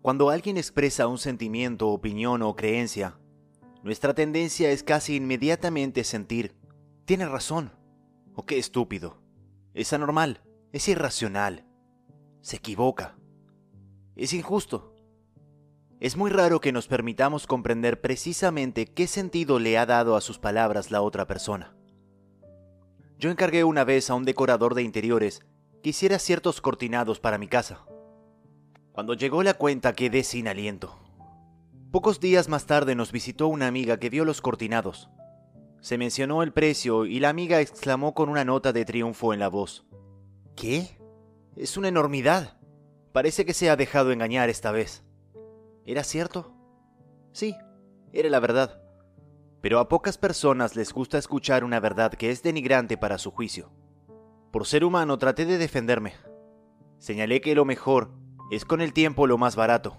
Cuando alguien expresa un sentimiento, opinión o creencia, nuestra tendencia es casi inmediatamente sentir, tiene razón, o qué estúpido, es anormal, es irracional, se equivoca, es injusto. Es muy raro que nos permitamos comprender precisamente qué sentido le ha dado a sus palabras la otra persona. Yo encargué una vez a un decorador de interiores que hiciera ciertos cortinados para mi casa. Cuando llegó la cuenta quedé sin aliento. Pocos días más tarde nos visitó una amiga que vio los cortinados. Se mencionó el precio y la amiga exclamó con una nota de triunfo en la voz. ¿Qué? Es una enormidad. Parece que se ha dejado engañar esta vez. ¿Era cierto? Sí, era la verdad. Pero a pocas personas les gusta escuchar una verdad que es denigrante para su juicio. Por ser humano traté de defenderme. Señalé que lo mejor es con el tiempo lo más barato,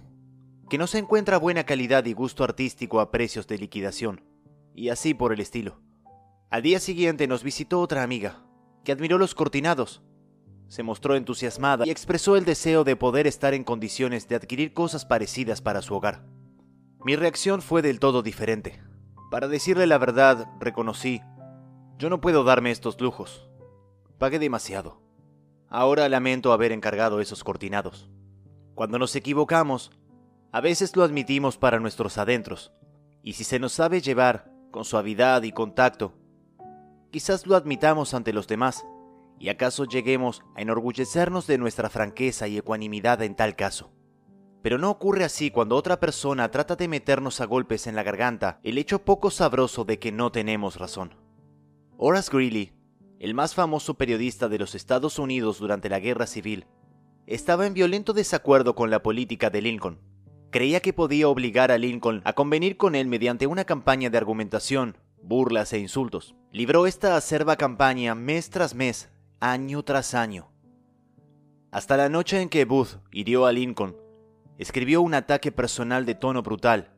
que no se encuentra buena calidad y gusto artístico a precios de liquidación, y así por el estilo. Al día siguiente nos visitó otra amiga, que admiró los cortinados. Se mostró entusiasmada y expresó el deseo de poder estar en condiciones de adquirir cosas parecidas para su hogar. Mi reacción fue del todo diferente. Para decirle la verdad, reconocí, yo no puedo darme estos lujos. Pagué demasiado. Ahora lamento haber encargado esos cortinados. Cuando nos equivocamos, a veces lo admitimos para nuestros adentros, y si se nos sabe llevar con suavidad y contacto, quizás lo admitamos ante los demás, y acaso lleguemos a enorgullecernos de nuestra franqueza y ecuanimidad en tal caso. Pero no ocurre así cuando otra persona trata de meternos a golpes en la garganta el hecho poco sabroso de que no tenemos razón. Horace Greeley, el más famoso periodista de los Estados Unidos durante la Guerra Civil, estaba en violento desacuerdo con la política de Lincoln. Creía que podía obligar a Lincoln a convenir con él mediante una campaña de argumentación, burlas e insultos. Libró esta acerba campaña mes tras mes, año tras año. Hasta la noche en que Booth hirió a Lincoln, escribió un ataque personal de tono brutal,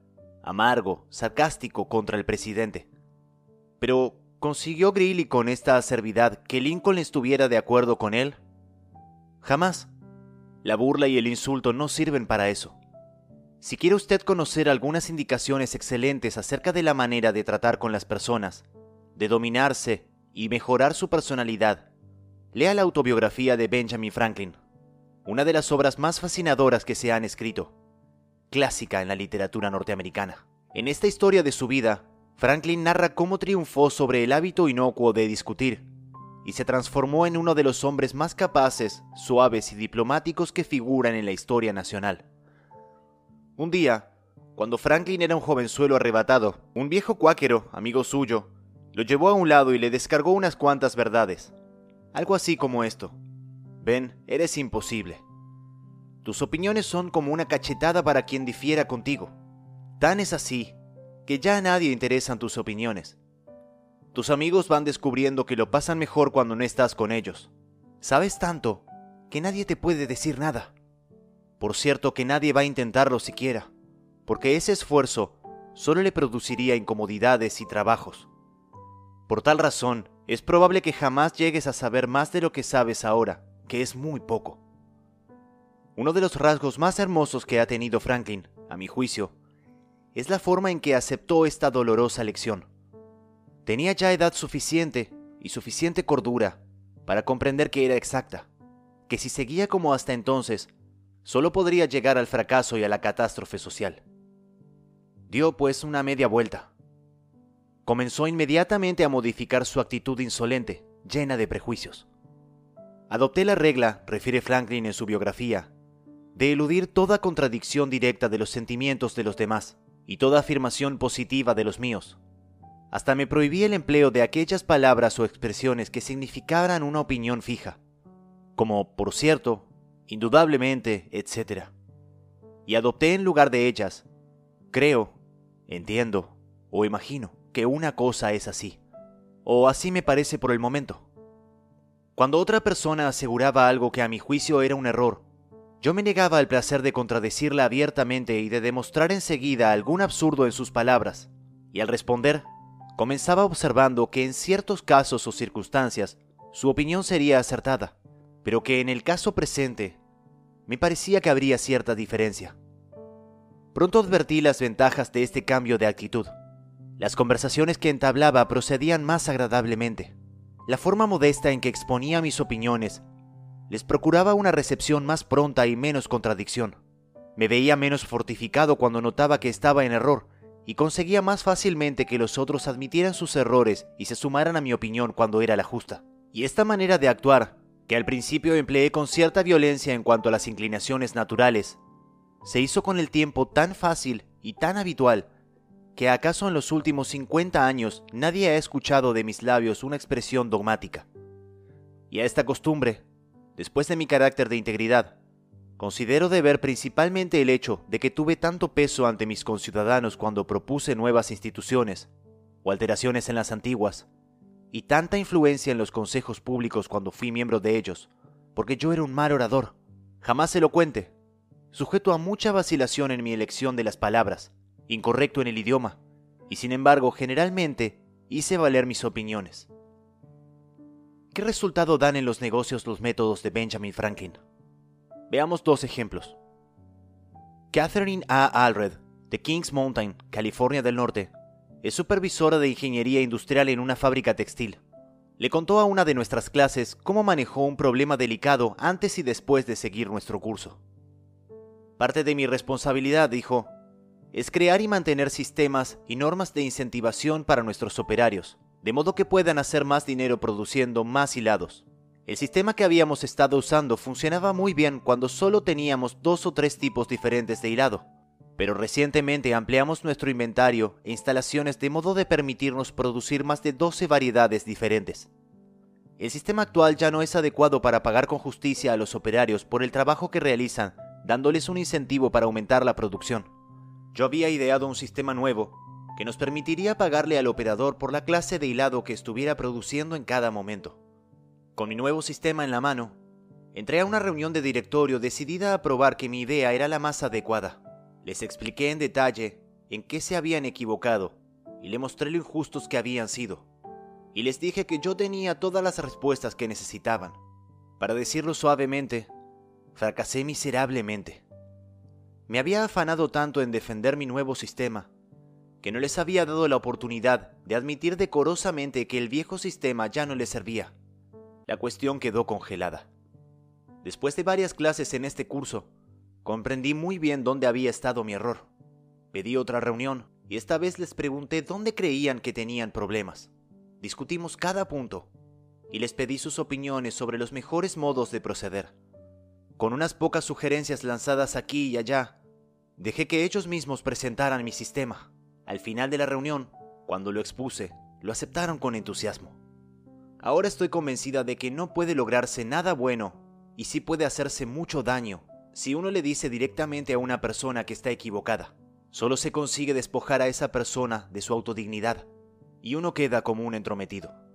amargo, sarcástico contra el presidente. Pero, ¿consiguió Greeley con esta acervidad que Lincoln estuviera de acuerdo con él? Jamás. La burla y el insulto no sirven para eso. Si quiere usted conocer algunas indicaciones excelentes acerca de la manera de tratar con las personas, de dominarse y mejorar su personalidad, lea la autobiografía de Benjamin Franklin, una de las obras más fascinadoras que se han escrito, clásica en la literatura norteamericana. En esta historia de su vida, Franklin narra cómo triunfó sobre el hábito inocuo de discutir, y se transformó en uno de los hombres más capaces, suaves y diplomáticos que figuran en la historia nacional. Un día, cuando Franklin era un jovenzuelo arrebatado, un viejo cuáquero, amigo suyo, lo llevó a un lado y le descargó unas cuantas verdades. Algo así como esto. Ben, eres imposible. Tus opiniones son como una cachetada para quien difiera contigo. Tan es así que ya a nadie interesan tus opiniones. Tus amigos van descubriendo que lo pasan mejor cuando no estás con ellos. Sabes tanto que nadie te puede decir nada. Por cierto que nadie va a intentarlo siquiera, porque ese esfuerzo solo le produciría incomodidades y trabajos. Por tal razón, es probable que jamás llegues a saber más de lo que sabes ahora, que es muy poco. Uno de los rasgos más hermosos que ha tenido Franklin, a mi juicio, es la forma en que aceptó esta dolorosa lección. Tenía ya edad suficiente y suficiente cordura para comprender que era exacta, que si seguía como hasta entonces, solo podría llegar al fracaso y a la catástrofe social. Dio pues una media vuelta. Comenzó inmediatamente a modificar su actitud insolente, llena de prejuicios. Adopté la regla, refiere Franklin en su biografía, de eludir toda contradicción directa de los sentimientos de los demás y toda afirmación positiva de los míos, hasta me prohibí el empleo de aquellas palabras o expresiones que significaran una opinión fija, como por cierto, indudablemente, etc. Y adopté en lugar de ellas, creo, entiendo o imagino que una cosa es así, o así me parece por el momento. Cuando otra persona aseguraba algo que a mi juicio era un error, yo me negaba al placer de contradecirla abiertamente y de demostrar enseguida algún absurdo en sus palabras, y al responder, comenzaba observando que en ciertos casos o circunstancias su opinión sería acertada, pero que en el caso presente me parecía que habría cierta diferencia. Pronto advertí las ventajas de este cambio de actitud. Las conversaciones que entablaba procedían más agradablemente. La forma modesta en que exponía mis opiniones les procuraba una recepción más pronta y menos contradicción. Me veía menos fortificado cuando notaba que estaba en error y conseguía más fácilmente que los otros admitieran sus errores y se sumaran a mi opinión cuando era la justa. Y esta manera de actuar, que al principio empleé con cierta violencia en cuanto a las inclinaciones naturales, se hizo con el tiempo tan fácil y tan habitual que acaso en los últimos 50 años nadie ha escuchado de mis labios una expresión dogmática. Y a esta costumbre después de mi carácter de integridad, considero deber principalmente el hecho de que tuve tanto peso ante mis conciudadanos cuando propuse nuevas instituciones o alteraciones en las antiguas, y tanta influencia en los consejos públicos cuando fui miembro de ellos, porque yo era un mal orador, jamás elocuente, sujeto a mucha vacilación en mi elección de las palabras, incorrecto en el idioma, y sin embargo generalmente hice valer mis opiniones. ¿Qué resultado dan en los negocios los métodos de Benjamin Franklin? Veamos dos ejemplos. Catherine A. Alred, de Kings Mountain, California del Norte, es supervisora de ingeniería industrial en una fábrica textil. Le contó a una de nuestras clases cómo manejó un problema delicado antes y después de seguir nuestro curso. Parte de mi responsabilidad, dijo, es crear y mantener sistemas y normas de incentivación para nuestros operarios, de modo que puedan hacer más dinero produciendo más hilados. El sistema que habíamos estado usando funcionaba muy bien cuando solo teníamos dos o tres tipos diferentes de hilado, pero recientemente ampliamos nuestro inventario e instalaciones de modo de permitirnos producir más de 12 variedades diferentes. El sistema actual ya no es adecuado para pagar con justicia a los operarios por el trabajo que realizan, dándoles un incentivo para aumentar la producción. Yo había ideado un sistema nuevo que nos permitiría pagarle al operador por la clase de hilado que estuviera produciendo en cada momento. Con mi nuevo sistema en la mano, entré a una reunión de directorio decidida a probar que mi idea era la más adecuada. Les expliqué en detalle en qué se habían equivocado y le mostré lo injustos que habían sido. Y les dije que yo tenía todas las respuestas que necesitaban. Para decirlo suavemente, fracasé miserablemente. Me había afanado tanto en defender mi nuevo sistema que no les había dado la oportunidad de admitir decorosamente que el viejo sistema ya no les servía. La cuestión quedó congelada. Después de varias clases en este curso, comprendí muy bien dónde había estado mi error. Pedí otra reunión y esta vez les pregunté dónde creían que tenían problemas. Discutimos cada punto y les pedí sus opiniones sobre los mejores modos de proceder. Con unas pocas sugerencias lanzadas aquí y allá, dejé que ellos mismos presentaran mi sistema. Al final de la reunión, cuando lo expuse, lo aceptaron con entusiasmo. Ahora estoy convencida de que no puede lograrse nada bueno y sí puede hacerse mucho daño si uno le dice directamente a una persona que está equivocada. Solo se consigue despojar a esa persona de su autodignidad y uno queda como un entrometido.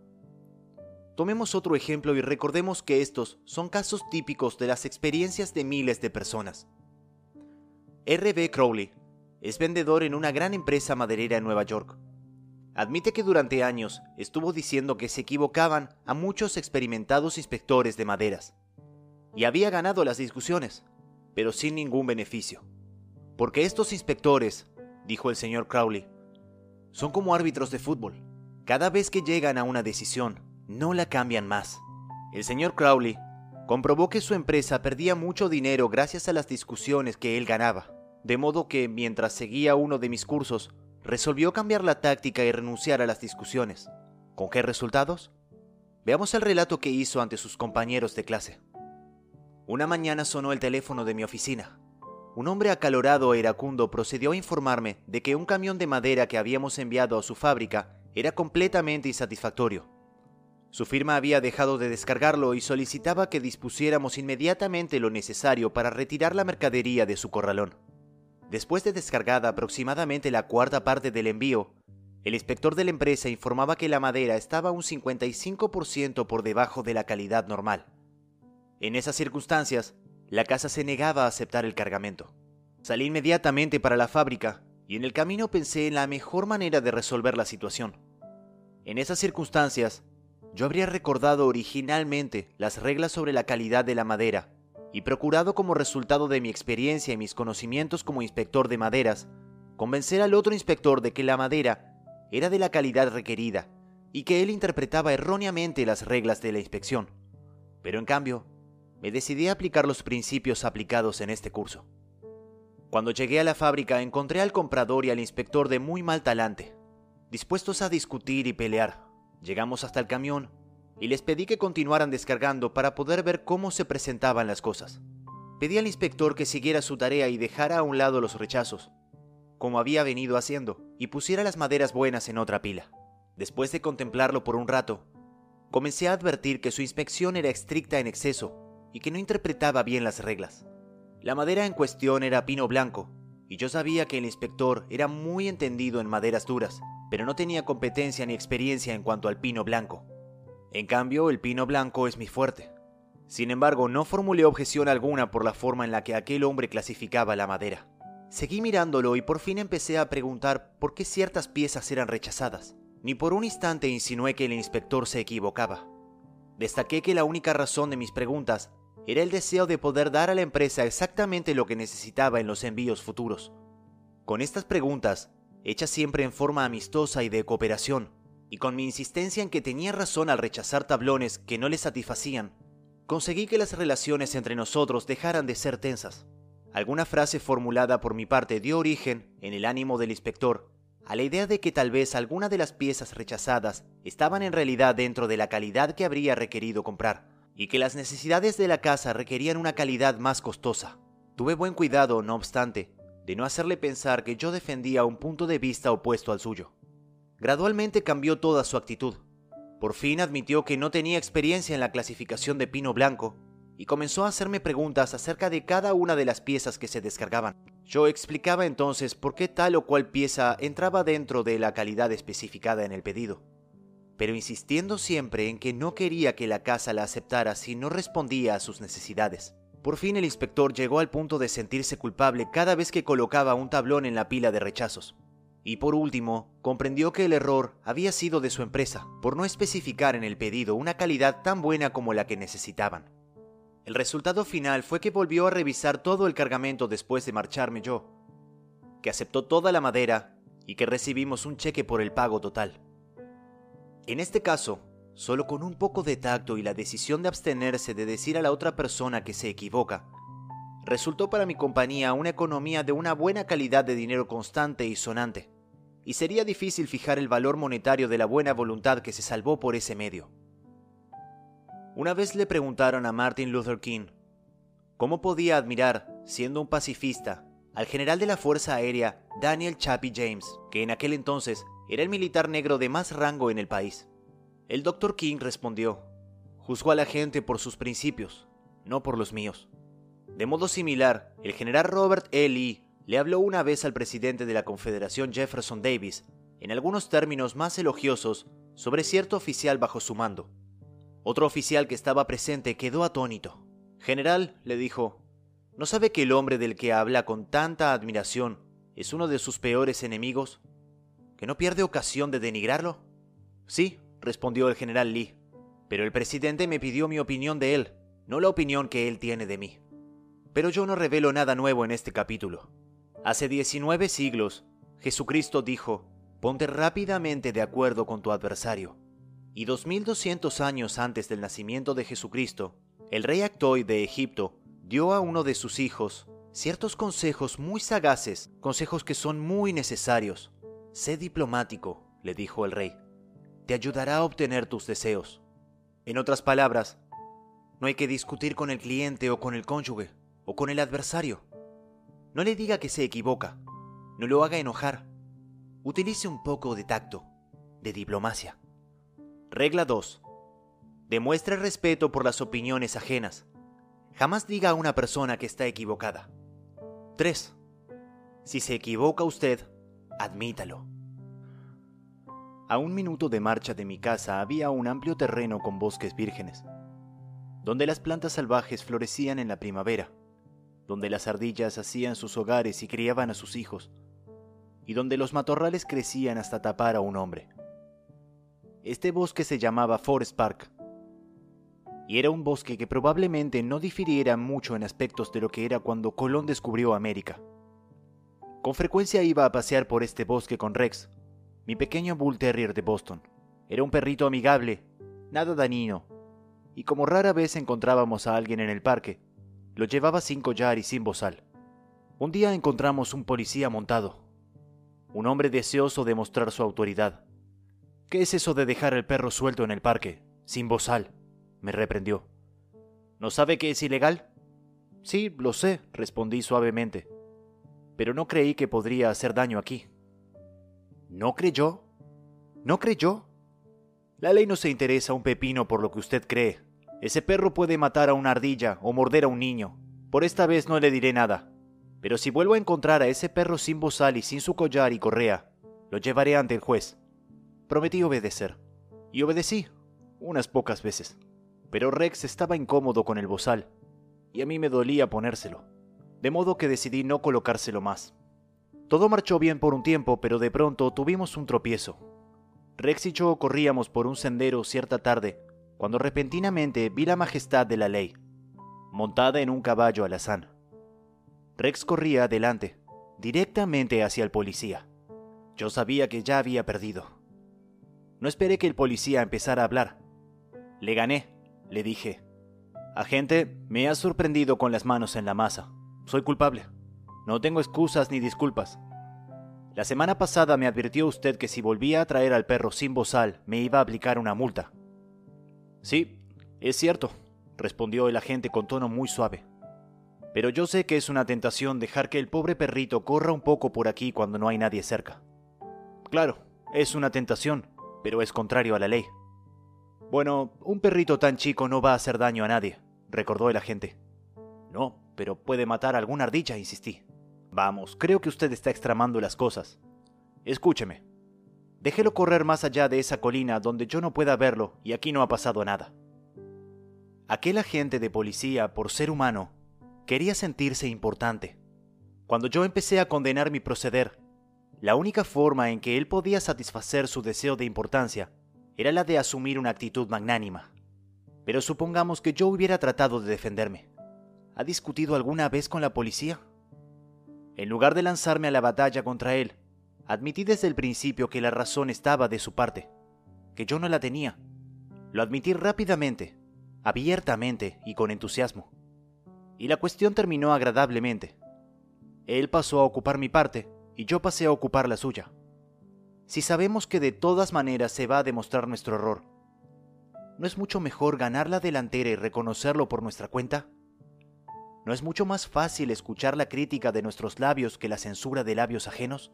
Tomemos otro ejemplo y recordemos que estos son casos típicos de las experiencias de miles de personas. R.B. Crowley es vendedor en una gran empresa maderera en Nueva York. Admite que durante años estuvo diciendo que se equivocaban a muchos experimentados inspectores de maderas. Y había ganado las discusiones, pero sin ningún beneficio. Porque estos inspectores, dijo el señor Crowley, son como árbitros de fútbol. Cada vez que llegan a una decisión, no la cambian más. El señor Crowley comprobó que su empresa perdía mucho dinero gracias a las discusiones que él ganaba de modo que mientras seguía uno de mis cursos, resolvió cambiar la táctica y renunciar a las discusiones. ¿Con qué resultados? Veamos el relato que hizo ante sus compañeros de clase. Una mañana sonó el teléfono de mi oficina. Un hombre acalorado e iracundo procedió a informarme de que un camión de madera que habíamos enviado a su fábrica era completamente insatisfactorio. Su firma había dejado de descargarlo y solicitaba que dispusiéramos inmediatamente lo necesario para retirar la mercadería de su corralón. Después de descargada aproximadamente la cuarta parte del envío, el inspector de la empresa informaba que la madera estaba un 55% por debajo de la calidad normal. En esas circunstancias, la casa se negaba a aceptar el cargamento. Salí inmediatamente para la fábrica y en el camino pensé en la mejor manera de resolver la situación. En esas circunstancias, yo habría recordado originalmente las reglas sobre la calidad de la madera y procurado como resultado de mi experiencia y mis conocimientos como inspector de maderas, convencer al otro inspector de que la madera era de la calidad requerida y que él interpretaba erróneamente las reglas de la inspección. Pero en cambio, me decidí a aplicar los principios aplicados en este curso. Cuando llegué a la fábrica encontré al comprador y al inspector de muy mal talante, dispuestos a discutir y pelear. Llegamos hasta el camión y les pedí que continuaran descargando para poder ver cómo se presentaban las cosas. Pedí al inspector que siguiera su tarea y dejara a un lado los rechazos, como había venido haciendo, y pusiera las maderas buenas en otra pila. Después de contemplarlo por un rato, comencé a advertir que su inspección era estricta en exceso y que no interpretaba bien las reglas. La madera en cuestión era pino blanco, y yo sabía que el inspector era muy entendido en maderas duras, pero no tenía competencia ni experiencia en cuanto al pino blanco. En cambio, el pino blanco es mi fuerte. Sin embargo, no formulé objeción alguna por la forma en la que aquel hombre clasificaba la madera. Seguí mirándolo y por fin empecé a preguntar por qué ciertas piezas eran rechazadas. Ni por un instante insinué que el inspector se equivocaba. Destaqué que la única razón de mis preguntas era el deseo de poder dar a la empresa exactamente lo que necesitaba en los envíos futuros. Con estas preguntas, hechas siempre en forma amistosa y de cooperación, y con mi insistencia en que tenía razón al rechazar tablones que no le satisfacían, conseguí que las relaciones entre nosotros dejaran de ser tensas. Alguna frase formulada por mi parte dio origen, en el ánimo del inspector, a la idea de que tal vez alguna de las piezas rechazadas estaban en realidad dentro de la calidad que habría requerido comprar y que las necesidades de la casa requerían una calidad más costosa. Tuve buen cuidado, no obstante, de no hacerle pensar que yo defendía un punto de vista opuesto al suyo. Gradualmente cambió toda su actitud. Por fin admitió que no tenía experiencia en la clasificación de pino blanco y comenzó a hacerme preguntas acerca de cada una de las piezas que se descargaban. Yo explicaba entonces por qué tal o cual pieza entraba dentro de la calidad especificada en el pedido pero insistiendo siempre en que no quería que la casa la aceptara si no respondía a sus necesidades. Por fin el inspector llegó al punto de sentirse culpable cada vez que colocaba un tablón en la pila de rechazos. Y por último, comprendió que el error había sido de su empresa, por no especificar en el pedido una calidad tan buena como la que necesitaban. El resultado final fue que volvió a revisar todo el cargamento después de marcharme yo, que aceptó toda la madera y que recibimos un cheque por el pago total. En este caso, solo con un poco de tacto y la decisión de abstenerse de decir a la otra persona que se equivoca, resultó para mi compañía una economía de una buena calidad de dinero constante y sonante, y sería difícil fijar el valor monetario de la buena voluntad que se salvó por ese medio. Una vez le preguntaron a Martin Luther King cómo podía admirar, siendo un pacifista, al general de la Fuerza Aérea Daniel Chappie James, que en aquel entonces era el militar negro de más rango en el país. El Dr. King respondió, juzgó a la gente por sus principios, no por los míos. De modo similar, el general Robert E. Lee le habló una vez al presidente de la Confederación Jefferson Davis, en algunos términos más elogiosos, sobre cierto oficial bajo su mando. Otro oficial que estaba presente quedó atónito. General, le dijo, ¿no sabe que el hombre del que habla con tanta admiración es uno de sus peores enemigos? ¿Que no pierde ocasión de denigrarlo? Sí, respondió el general Lee, pero el presidente me pidió mi opinión de él, no la opinión que él tiene de mí. Pero yo no revelo nada nuevo en este capítulo. Hace 19 siglos, Jesucristo dijo, ponte rápidamente de acuerdo con tu adversario. Y 2200 años antes del nacimiento de Jesucristo, el rey Actoy de Egipto dio a uno de sus hijos ciertos consejos muy sagaces, consejos que son muy necesarios Sé diplomático, le dijo el rey. Te ayudará a obtener tus deseos. En otras palabras, no hay que discutir con el cliente o con el cónyuge o con el adversario. No le diga que se equivoca. No lo haga enojar. Utilice un poco de tacto, de diplomacia. Regla 2. Demuestre respeto por las opiniones ajenas. Jamás diga a una persona que está equivocada. 3. Si se equivoca usted, admítalo. A un minuto de marcha de mi casa había un amplio terreno con bosques vírgenes, donde las plantas salvajes florecían en la primavera, donde las ardillas hacían sus hogares y criaban a sus hijos, y donde los matorrales crecían hasta tapar a un hombre. Este bosque se llamaba Forest Park. Y era un bosque que probablemente no difiriera mucho en aspectos de lo que era cuando Colón descubrió América. Con frecuencia iba a pasear por este bosque con Rex, mi pequeño Bull Terrier de Boston. Era un perrito amigable, nada dañino, y como rara vez encontrábamos a alguien en el parque, lo llevaba sin collar y sin bozal. Un día encontramos un policía montado, un hombre deseoso de mostrar su autoridad. ¿Qué es eso de dejar el perro suelto en el parque, sin bozal? me reprendió. ¿No sabe que es ilegal? Sí, lo sé, respondí suavemente, pero no creí que podría hacer daño aquí. ¿No creyó? ¿No creyó? La ley no se interesa un pepino por lo que usted cree. Ese perro puede matar a una ardilla o morder a un niño. Por esta vez no le diré nada. Pero si vuelvo a encontrar a ese perro sin bozal y sin su collar y correa, lo llevaré ante el juez. Prometí obedecer. Y obedecí, unas pocas veces. Pero Rex estaba incómodo con el bozal, y a mí me dolía ponérselo. De modo que decidí no colocárselo más. Todo marchó bien por un tiempo, pero de pronto tuvimos un tropiezo. Rex y yo corríamos por un sendero cierta tarde, cuando repentinamente vi la majestad de la ley, montada en un caballo alazán. Rex corría adelante, directamente hacia el policía. Yo sabía que ya había perdido. No esperé que el policía empezara a hablar. Le gané, le dije. Agente, me ha sorprendido con las manos en la masa. Soy culpable. No tengo excusas ni disculpas. La semana pasada me advirtió usted que si volvía a traer al perro sin bozal me iba a aplicar una multa. Sí, es cierto, respondió el agente con tono muy suave. Pero yo sé que es una tentación dejar que el pobre perrito corra un poco por aquí cuando no hay nadie cerca. Claro, es una tentación, pero es contrario a la ley. Bueno, un perrito tan chico no va a hacer daño a nadie, recordó el agente. No, pero puede matar a alguna ardilla, insistí. Vamos, creo que usted está extramando las cosas. Escúcheme. Déjelo correr más allá de esa colina donde yo no pueda verlo y aquí no ha pasado nada. Aquel agente de policía, por ser humano, quería sentirse importante. Cuando yo empecé a condenar mi proceder, la única forma en que él podía satisfacer su deseo de importancia era la de asumir una actitud magnánima. Pero supongamos que yo hubiera tratado de defenderme. ¿Ha discutido alguna vez con la policía? En lugar de lanzarme a la batalla contra él, admití desde el principio que la razón estaba de su parte, que yo no la tenía. Lo admití rápidamente, abiertamente y con entusiasmo. Y la cuestión terminó agradablemente. Él pasó a ocupar mi parte y yo pasé a ocupar la suya. Si sabemos que de todas maneras se va a demostrar nuestro error, ¿no es mucho mejor ganar la delantera y reconocerlo por nuestra cuenta? ¿No es mucho más fácil escuchar la crítica de nuestros labios que la censura de labios ajenos?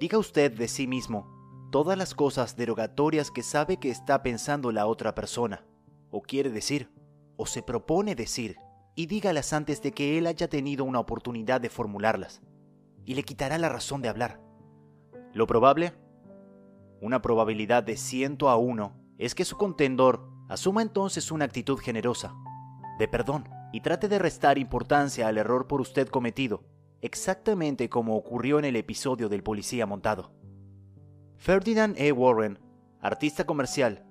Diga usted de sí mismo todas las cosas derogatorias que sabe que está pensando la otra persona, o quiere decir, o se propone decir, y dígalas antes de que él haya tenido una oportunidad de formularlas, y le quitará la razón de hablar. Lo probable, una probabilidad de ciento a uno, es que su contendor asuma entonces una actitud generosa, de perdón y trate de restar importancia al error por usted cometido, exactamente como ocurrió en el episodio del policía montado. Ferdinand E. Warren, artista comercial,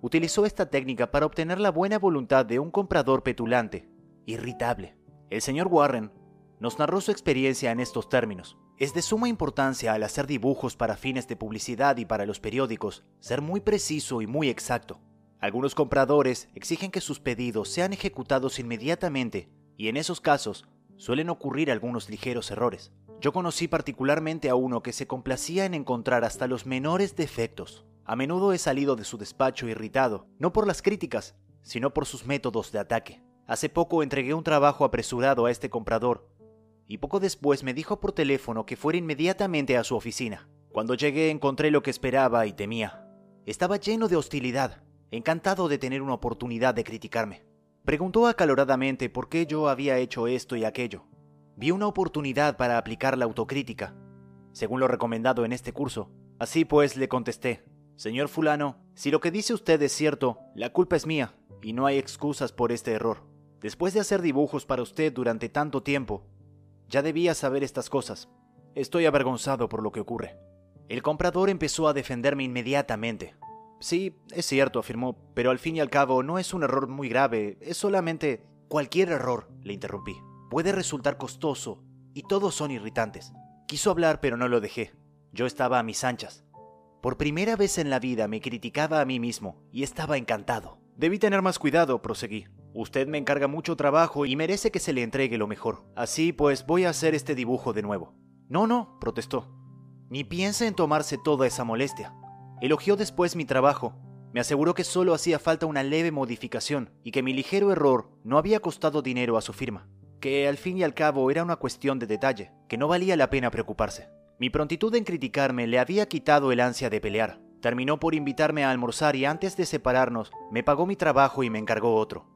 utilizó esta técnica para obtener la buena voluntad de un comprador petulante, irritable. El señor Warren nos narró su experiencia en estos términos. Es de suma importancia al hacer dibujos para fines de publicidad y para los periódicos ser muy preciso y muy exacto. Algunos compradores exigen que sus pedidos sean ejecutados inmediatamente y en esos casos suelen ocurrir algunos ligeros errores. Yo conocí particularmente a uno que se complacía en encontrar hasta los menores defectos. A menudo he salido de su despacho irritado, no por las críticas, sino por sus métodos de ataque. Hace poco entregué un trabajo apresurado a este comprador y poco después me dijo por teléfono que fuera inmediatamente a su oficina. Cuando llegué encontré lo que esperaba y temía. Estaba lleno de hostilidad encantado de tener una oportunidad de criticarme. Preguntó acaloradamente por qué yo había hecho esto y aquello. Vi una oportunidad para aplicar la autocrítica, según lo recomendado en este curso. Así pues le contesté, Señor fulano, si lo que dice usted es cierto, la culpa es mía, y no hay excusas por este error. Después de hacer dibujos para usted durante tanto tiempo, ya debía saber estas cosas. Estoy avergonzado por lo que ocurre. El comprador empezó a defenderme inmediatamente. Sí, es cierto, afirmó, pero al fin y al cabo no es un error muy grave, es solamente cualquier error, le interrumpí. Puede resultar costoso, y todos son irritantes. Quiso hablar, pero no lo dejé. Yo estaba a mis anchas. Por primera vez en la vida me criticaba a mí mismo, y estaba encantado. Debí tener más cuidado, proseguí. Usted me encarga mucho trabajo y merece que se le entregue lo mejor. Así pues, voy a hacer este dibujo de nuevo. No, no, protestó. Ni piense en tomarse toda esa molestia. Elogió después mi trabajo. Me aseguró que solo hacía falta una leve modificación y que mi ligero error no había costado dinero a su firma. Que al fin y al cabo era una cuestión de detalle, que no valía la pena preocuparse. Mi prontitud en criticarme le había quitado el ansia de pelear. Terminó por invitarme a almorzar y antes de separarnos me pagó mi trabajo y me encargó otro.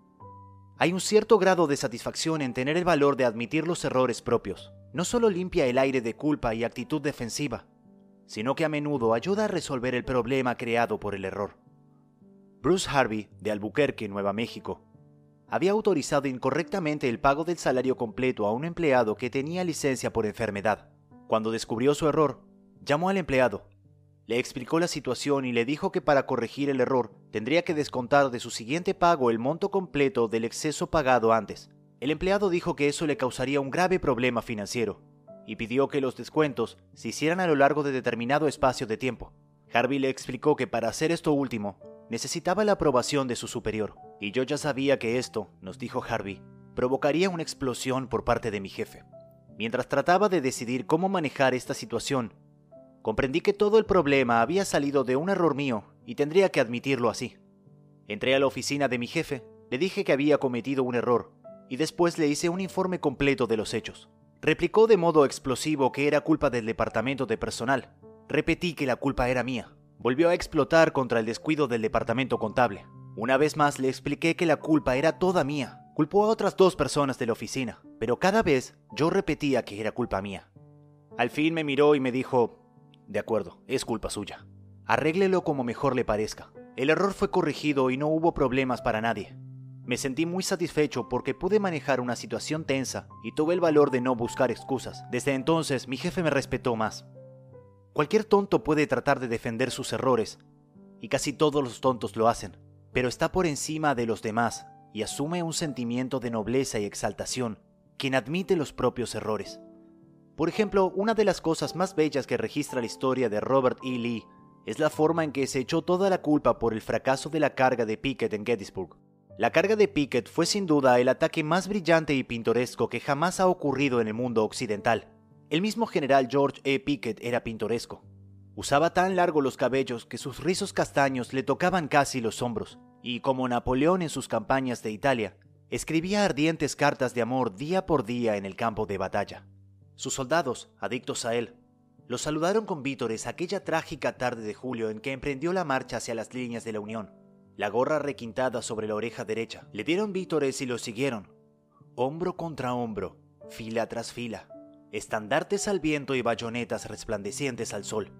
Hay un cierto grado de satisfacción en tener el valor de admitir los errores propios. No solo limpia el aire de culpa y actitud defensiva, sino que a menudo ayuda a resolver el problema creado por el error. Bruce Harvey, de Albuquerque, Nueva México, había autorizado incorrectamente el pago del salario completo a un empleado que tenía licencia por enfermedad. Cuando descubrió su error, llamó al empleado, le explicó la situación y le dijo que para corregir el error tendría que descontar de su siguiente pago el monto completo del exceso pagado antes. El empleado dijo que eso le causaría un grave problema financiero y pidió que los descuentos se hicieran a lo largo de determinado espacio de tiempo. Harvey le explicó que para hacer esto último necesitaba la aprobación de su superior, y yo ya sabía que esto, nos dijo Harvey, provocaría una explosión por parte de mi jefe. Mientras trataba de decidir cómo manejar esta situación, comprendí que todo el problema había salido de un error mío y tendría que admitirlo así. Entré a la oficina de mi jefe, le dije que había cometido un error y después le hice un informe completo de los hechos. Replicó de modo explosivo que era culpa del departamento de personal. Repetí que la culpa era mía. Volvió a explotar contra el descuido del departamento contable. Una vez más le expliqué que la culpa era toda mía. Culpó a otras dos personas de la oficina, pero cada vez yo repetía que era culpa mía. Al fin me miró y me dijo, de acuerdo, es culpa suya. Arréglelo como mejor le parezca. El error fue corregido y no hubo problemas para nadie. Me sentí muy satisfecho porque pude manejar una situación tensa y tuve el valor de no buscar excusas. Desde entonces mi jefe me respetó más. Cualquier tonto puede tratar de defender sus errores, y casi todos los tontos lo hacen, pero está por encima de los demás y asume un sentimiento de nobleza y exaltación quien admite los propios errores. Por ejemplo, una de las cosas más bellas que registra la historia de Robert E. Lee es la forma en que se echó toda la culpa por el fracaso de la carga de Pickett en Gettysburg. La carga de Pickett fue sin duda el ataque más brillante y pintoresco que jamás ha ocurrido en el mundo occidental. El mismo general George E. Pickett era pintoresco. Usaba tan largo los cabellos que sus rizos castaños le tocaban casi los hombros, y como Napoleón en sus campañas de Italia, escribía ardientes cartas de amor día por día en el campo de batalla. Sus soldados, adictos a él, lo saludaron con vítores aquella trágica tarde de julio en que emprendió la marcha hacia las líneas de la Unión la gorra requintada sobre la oreja derecha. Le dieron vítores y lo siguieron, hombro contra hombro, fila tras fila, estandartes al viento y bayonetas resplandecientes al sol.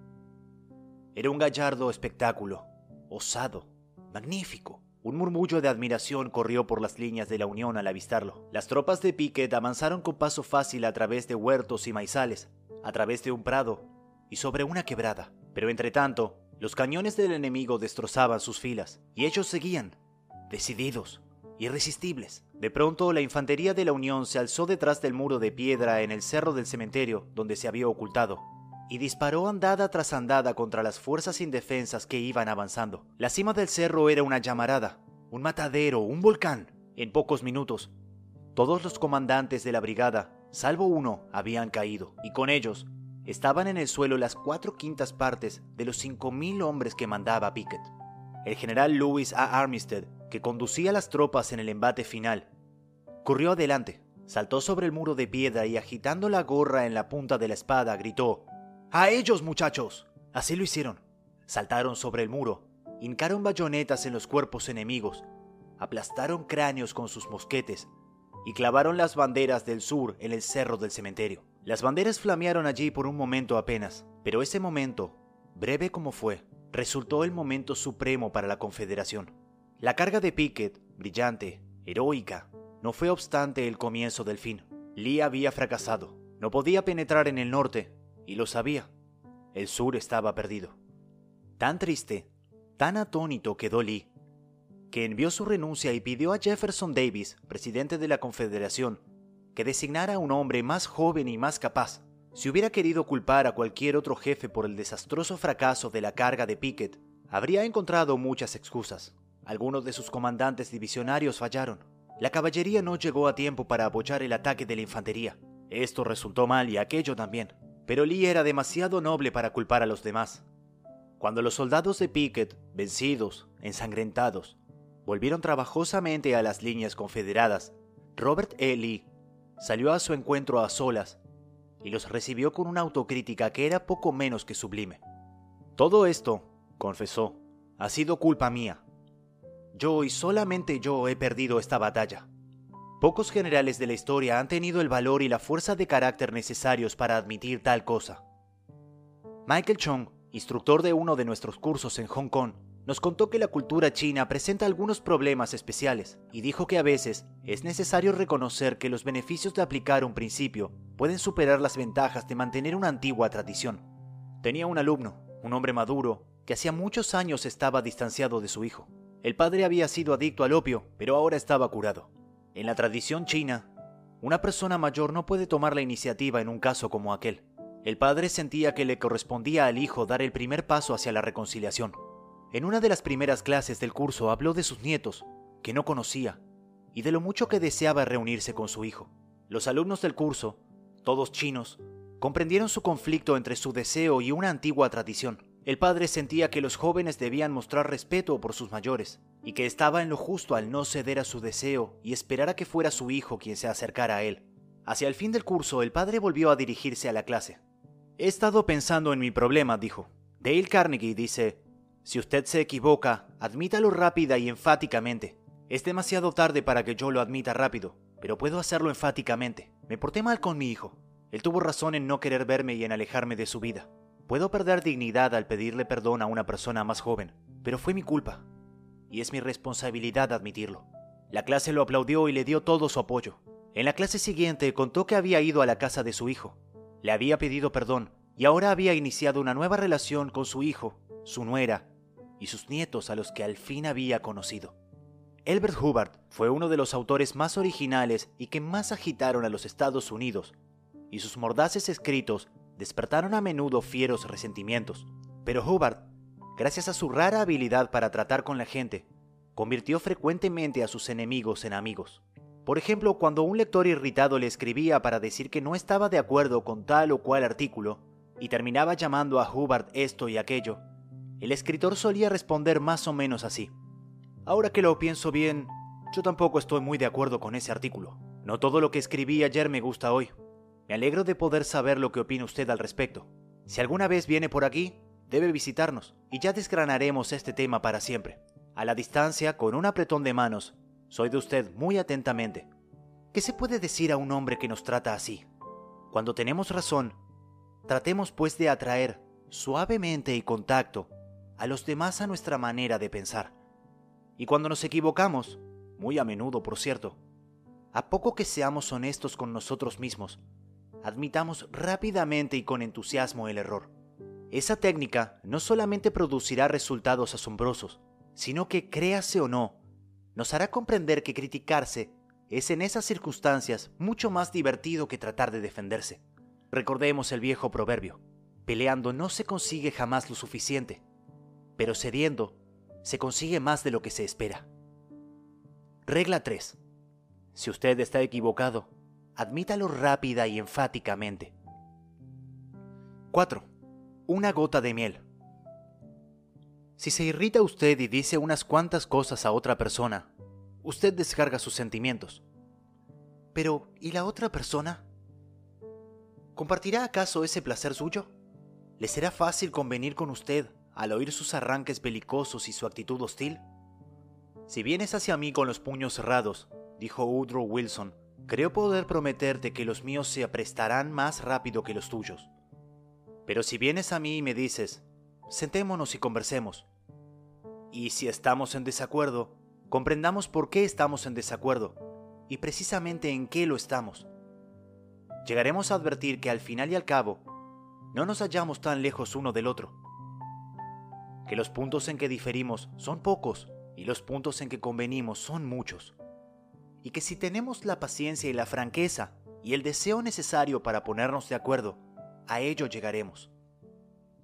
Era un gallardo espectáculo, osado, magnífico. Un murmullo de admiración corrió por las líneas de la Unión al avistarlo. Las tropas de Piquet avanzaron con paso fácil a través de huertos y maizales, a través de un prado y sobre una quebrada. Pero entre tanto, los cañones del enemigo destrozaban sus filas, y ellos seguían, decididos, irresistibles. De pronto, la infantería de la Unión se alzó detrás del muro de piedra en el cerro del cementerio donde se había ocultado, y disparó andada tras andada contra las fuerzas indefensas que iban avanzando. La cima del cerro era una llamarada, un matadero, un volcán. En pocos minutos, todos los comandantes de la brigada, salvo uno, habían caído, y con ellos estaban en el suelo las cuatro quintas partes de los cinco mil hombres que mandaba Pickett. El general Lewis A. Armistead, que conducía las tropas en el embate final, corrió adelante, saltó sobre el muro de piedra y agitando la gorra en la punta de la espada gritó, ¡A ellos, muchachos! Así lo hicieron. Saltaron sobre el muro, hincaron bayonetas en los cuerpos enemigos, aplastaron cráneos con sus mosquetes y clavaron las banderas del sur en el cerro del cementerio. Las banderas flamearon allí por un momento apenas, pero ese momento, breve como fue, resultó el momento supremo para la Confederación. La carga de Pickett, brillante, heroica, no fue obstante el comienzo del fin. Lee había fracasado, no podía penetrar en el norte, y lo sabía. El sur estaba perdido. Tan triste, Tan atónito quedó Lee, que envió su renuncia y pidió a Jefferson Davis, presidente de la Confederación, que designara a un hombre más joven y más capaz. Si hubiera querido culpar a cualquier otro jefe por el desastroso fracaso de la carga de Pickett, habría encontrado muchas excusas. Algunos de sus comandantes divisionarios fallaron. La caballería no llegó a tiempo para apoyar el ataque de la infantería. Esto resultó mal y aquello también. Pero Lee era demasiado noble para culpar a los demás. Cuando los soldados de Pickett, vencidos, ensangrentados, volvieron trabajosamente a las líneas confederadas, Robert E. Lee salió a su encuentro a solas y los recibió con una autocrítica que era poco menos que sublime. Todo esto, confesó, ha sido culpa mía. Yo y solamente yo he perdido esta batalla. Pocos generales de la historia han tenido el valor y la fuerza de carácter necesarios para admitir tal cosa. Michael Chung, instructor de uno de nuestros cursos en Hong Kong, nos contó que la cultura china presenta algunos problemas especiales y dijo que a veces es necesario reconocer que los beneficios de aplicar un principio pueden superar las ventajas de mantener una antigua tradición. Tenía un alumno, un hombre maduro, que hacía muchos años estaba distanciado de su hijo. El padre había sido adicto al opio, pero ahora estaba curado. En la tradición china, una persona mayor no puede tomar la iniciativa en un caso como aquel. El padre sentía que le correspondía al hijo dar el primer paso hacia la reconciliación. En una de las primeras clases del curso habló de sus nietos, que no conocía, y de lo mucho que deseaba reunirse con su hijo. Los alumnos del curso, todos chinos, comprendieron su conflicto entre su deseo y una antigua tradición. El padre sentía que los jóvenes debían mostrar respeto por sus mayores, y que estaba en lo justo al no ceder a su deseo y esperar a que fuera su hijo quien se acercara a él. Hacia el fin del curso, el padre volvió a dirigirse a la clase. He estado pensando en mi problema, dijo. Dale Carnegie dice, si usted se equivoca, admítalo rápida y enfáticamente. Es demasiado tarde para que yo lo admita rápido, pero puedo hacerlo enfáticamente. Me porté mal con mi hijo. Él tuvo razón en no querer verme y en alejarme de su vida. Puedo perder dignidad al pedirle perdón a una persona más joven, pero fue mi culpa. Y es mi responsabilidad admitirlo. La clase lo aplaudió y le dio todo su apoyo. En la clase siguiente contó que había ido a la casa de su hijo. Le había pedido perdón y ahora había iniciado una nueva relación con su hijo, su nuera y sus nietos a los que al fin había conocido. Elbert Hubbard fue uno de los autores más originales y que más agitaron a los Estados Unidos, y sus mordaces escritos despertaron a menudo fieros resentimientos. Pero Hubbard, gracias a su rara habilidad para tratar con la gente, convirtió frecuentemente a sus enemigos en amigos. Por ejemplo, cuando un lector irritado le escribía para decir que no estaba de acuerdo con tal o cual artículo, y terminaba llamando a Hubbard esto y aquello, el escritor solía responder más o menos así. Ahora que lo pienso bien, yo tampoco estoy muy de acuerdo con ese artículo. No todo lo que escribí ayer me gusta hoy. Me alegro de poder saber lo que opina usted al respecto. Si alguna vez viene por aquí, debe visitarnos y ya desgranaremos este tema para siempre. A la distancia, con un apretón de manos, soy de usted muy atentamente. ¿Qué se puede decir a un hombre que nos trata así? Cuando tenemos razón, tratemos pues de atraer, suavemente y con tacto, a los demás a nuestra manera de pensar. Y cuando nos equivocamos, muy a menudo por cierto, a poco que seamos honestos con nosotros mismos, admitamos rápidamente y con entusiasmo el error. Esa técnica no solamente producirá resultados asombrosos, sino que, créase o no, nos hará comprender que criticarse es en esas circunstancias mucho más divertido que tratar de defenderse. Recordemos el viejo proverbio, peleando no se consigue jamás lo suficiente, pero cediendo se consigue más de lo que se espera. Regla 3. Si usted está equivocado, admítalo rápida y enfáticamente. 4. Una gota de miel. Si se irrita usted y dice unas cuantas cosas a otra persona, usted descarga sus sentimientos. Pero, ¿y la otra persona? ¿Compartirá acaso ese placer suyo? ¿Le será fácil convenir con usted al oír sus arranques belicosos y su actitud hostil? Si vienes hacia mí con los puños cerrados, dijo Woodrow Wilson, creo poder prometerte que los míos se aprestarán más rápido que los tuyos. Pero si vienes a mí y me dices, sentémonos y conversemos, y si estamos en desacuerdo, comprendamos por qué estamos en desacuerdo y precisamente en qué lo estamos. Llegaremos a advertir que al final y al cabo, no nos hallamos tan lejos uno del otro que los puntos en que diferimos son pocos y los puntos en que convenimos son muchos. Y que si tenemos la paciencia y la franqueza y el deseo necesario para ponernos de acuerdo, a ello llegaremos.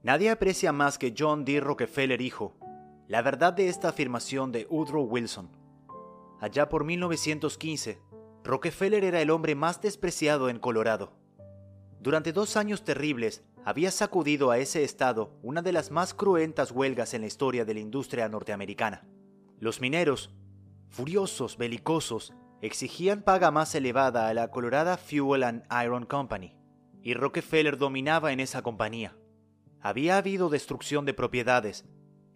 Nadie aprecia más que John D. Rockefeller hijo la verdad de esta afirmación de Woodrow Wilson. Allá por 1915, Rockefeller era el hombre más despreciado en Colorado. Durante dos años terribles, había sacudido a ese estado una de las más cruentas huelgas en la historia de la industria norteamericana. Los mineros, furiosos, belicosos, exigían paga más elevada a la Colorado Fuel and Iron Company, y Rockefeller dominaba en esa compañía. Había habido destrucción de propiedades,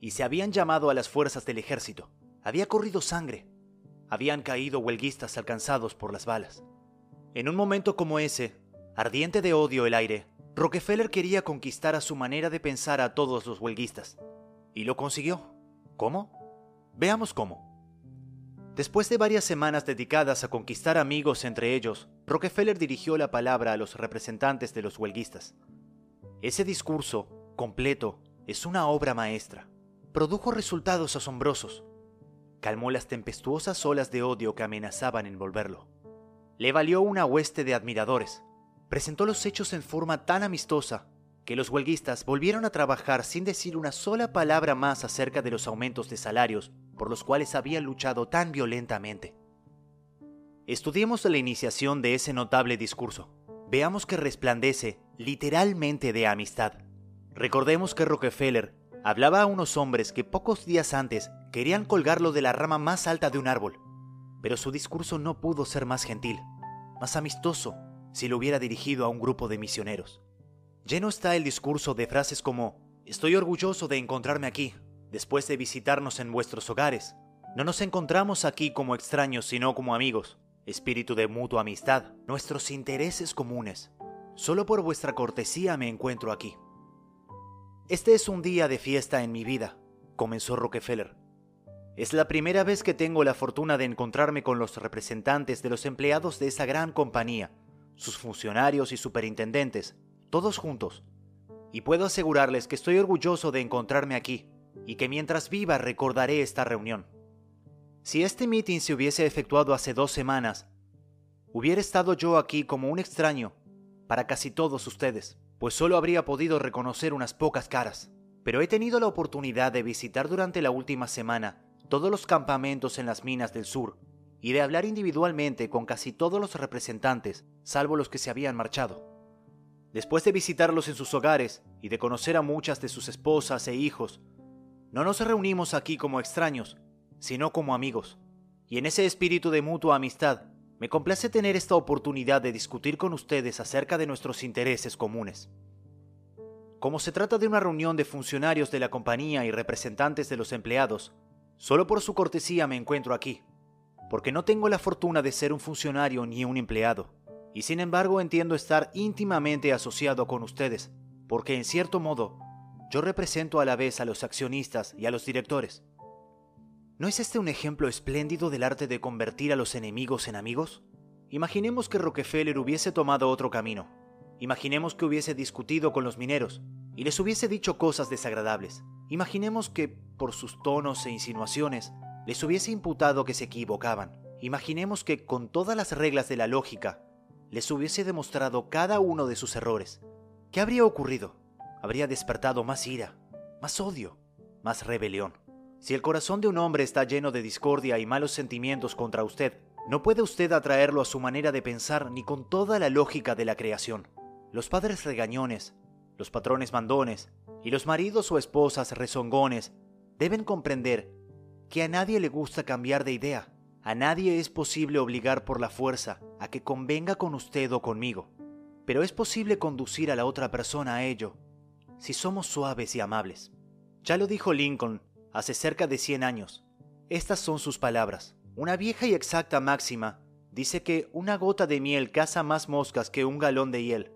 y se habían llamado a las fuerzas del ejército. Había corrido sangre. Habían caído huelguistas alcanzados por las balas. En un momento como ese, ardiente de odio el aire, Rockefeller quería conquistar a su manera de pensar a todos los huelguistas. Y lo consiguió. ¿Cómo? Veamos cómo. Después de varias semanas dedicadas a conquistar amigos entre ellos, Rockefeller dirigió la palabra a los representantes de los huelguistas. Ese discurso, completo, es una obra maestra produjo resultados asombrosos. Calmó las tempestuosas olas de odio que amenazaban envolverlo. Le valió una hueste de admiradores. Presentó los hechos en forma tan amistosa que los huelguistas volvieron a trabajar sin decir una sola palabra más acerca de los aumentos de salarios por los cuales habían luchado tan violentamente. Estudiemos la iniciación de ese notable discurso. Veamos que resplandece literalmente de amistad. Recordemos que Rockefeller hablaba a unos hombres que pocos días antes querían colgarlo de la rama más alta de un árbol. Pero su discurso no pudo ser más gentil, más amistoso, si lo hubiera dirigido a un grupo de misioneros. Lleno está el discurso de frases como, estoy orgulloso de encontrarme aquí, después de visitarnos en vuestros hogares. No nos encontramos aquí como extraños, sino como amigos, espíritu de mutua amistad, nuestros intereses comunes. Solo por vuestra cortesía me encuentro aquí. Este es un día de fiesta en mi vida, comenzó Rockefeller. Es la primera vez que tengo la fortuna de encontrarme con los representantes de los empleados de esa gran compañía, sus funcionarios y superintendentes, todos juntos. Y puedo asegurarles que estoy orgulloso de encontrarme aquí y que mientras viva recordaré esta reunión. Si este meeting se hubiese efectuado hace dos semanas, hubiera estado yo aquí como un extraño para casi todos ustedes pues solo habría podido reconocer unas pocas caras. Pero he tenido la oportunidad de visitar durante la última semana todos los campamentos en las minas del sur y de hablar individualmente con casi todos los representantes, salvo los que se habían marchado. Después de visitarlos en sus hogares y de conocer a muchas de sus esposas e hijos, no nos reunimos aquí como extraños, sino como amigos. Y en ese espíritu de mutua amistad me complace tener esta oportunidad de discutir con ustedes acerca de nuestros intereses comunes. Como se trata de una reunión de funcionarios de la compañía y representantes de los empleados, solo por su cortesía me encuentro aquí, porque no tengo la fortuna de ser un funcionario ni un empleado, y sin embargo entiendo estar íntimamente asociado con ustedes, porque en cierto modo yo represento a la vez a los accionistas y a los directores. ¿No es este un ejemplo espléndido del arte de convertir a los enemigos en amigos? Imaginemos que Rockefeller hubiese tomado otro camino. Imaginemos que hubiese discutido con los mineros y les hubiese dicho cosas desagradables. Imaginemos que, por sus tonos e insinuaciones, les hubiese imputado que se equivocaban. Imaginemos que, con todas las reglas de la lógica, les hubiese demostrado cada uno de sus errores. ¿Qué habría ocurrido? Habría despertado más ira, más odio, más rebelión. Si el corazón de un hombre está lleno de discordia y malos sentimientos contra usted, no puede usted atraerlo a su manera de pensar ni con toda la lógica de la creación. Los padres regañones, los patrones mandones y los maridos o esposas rezongones deben comprender que a nadie le gusta cambiar de idea. A nadie es posible obligar por la fuerza a que convenga con usted o conmigo, pero es posible conducir a la otra persona a ello si somos suaves y amables. Ya lo dijo Lincoln hace cerca de 100 años. Estas son sus palabras. Una vieja y exacta máxima dice que una gota de miel caza más moscas que un galón de hiel.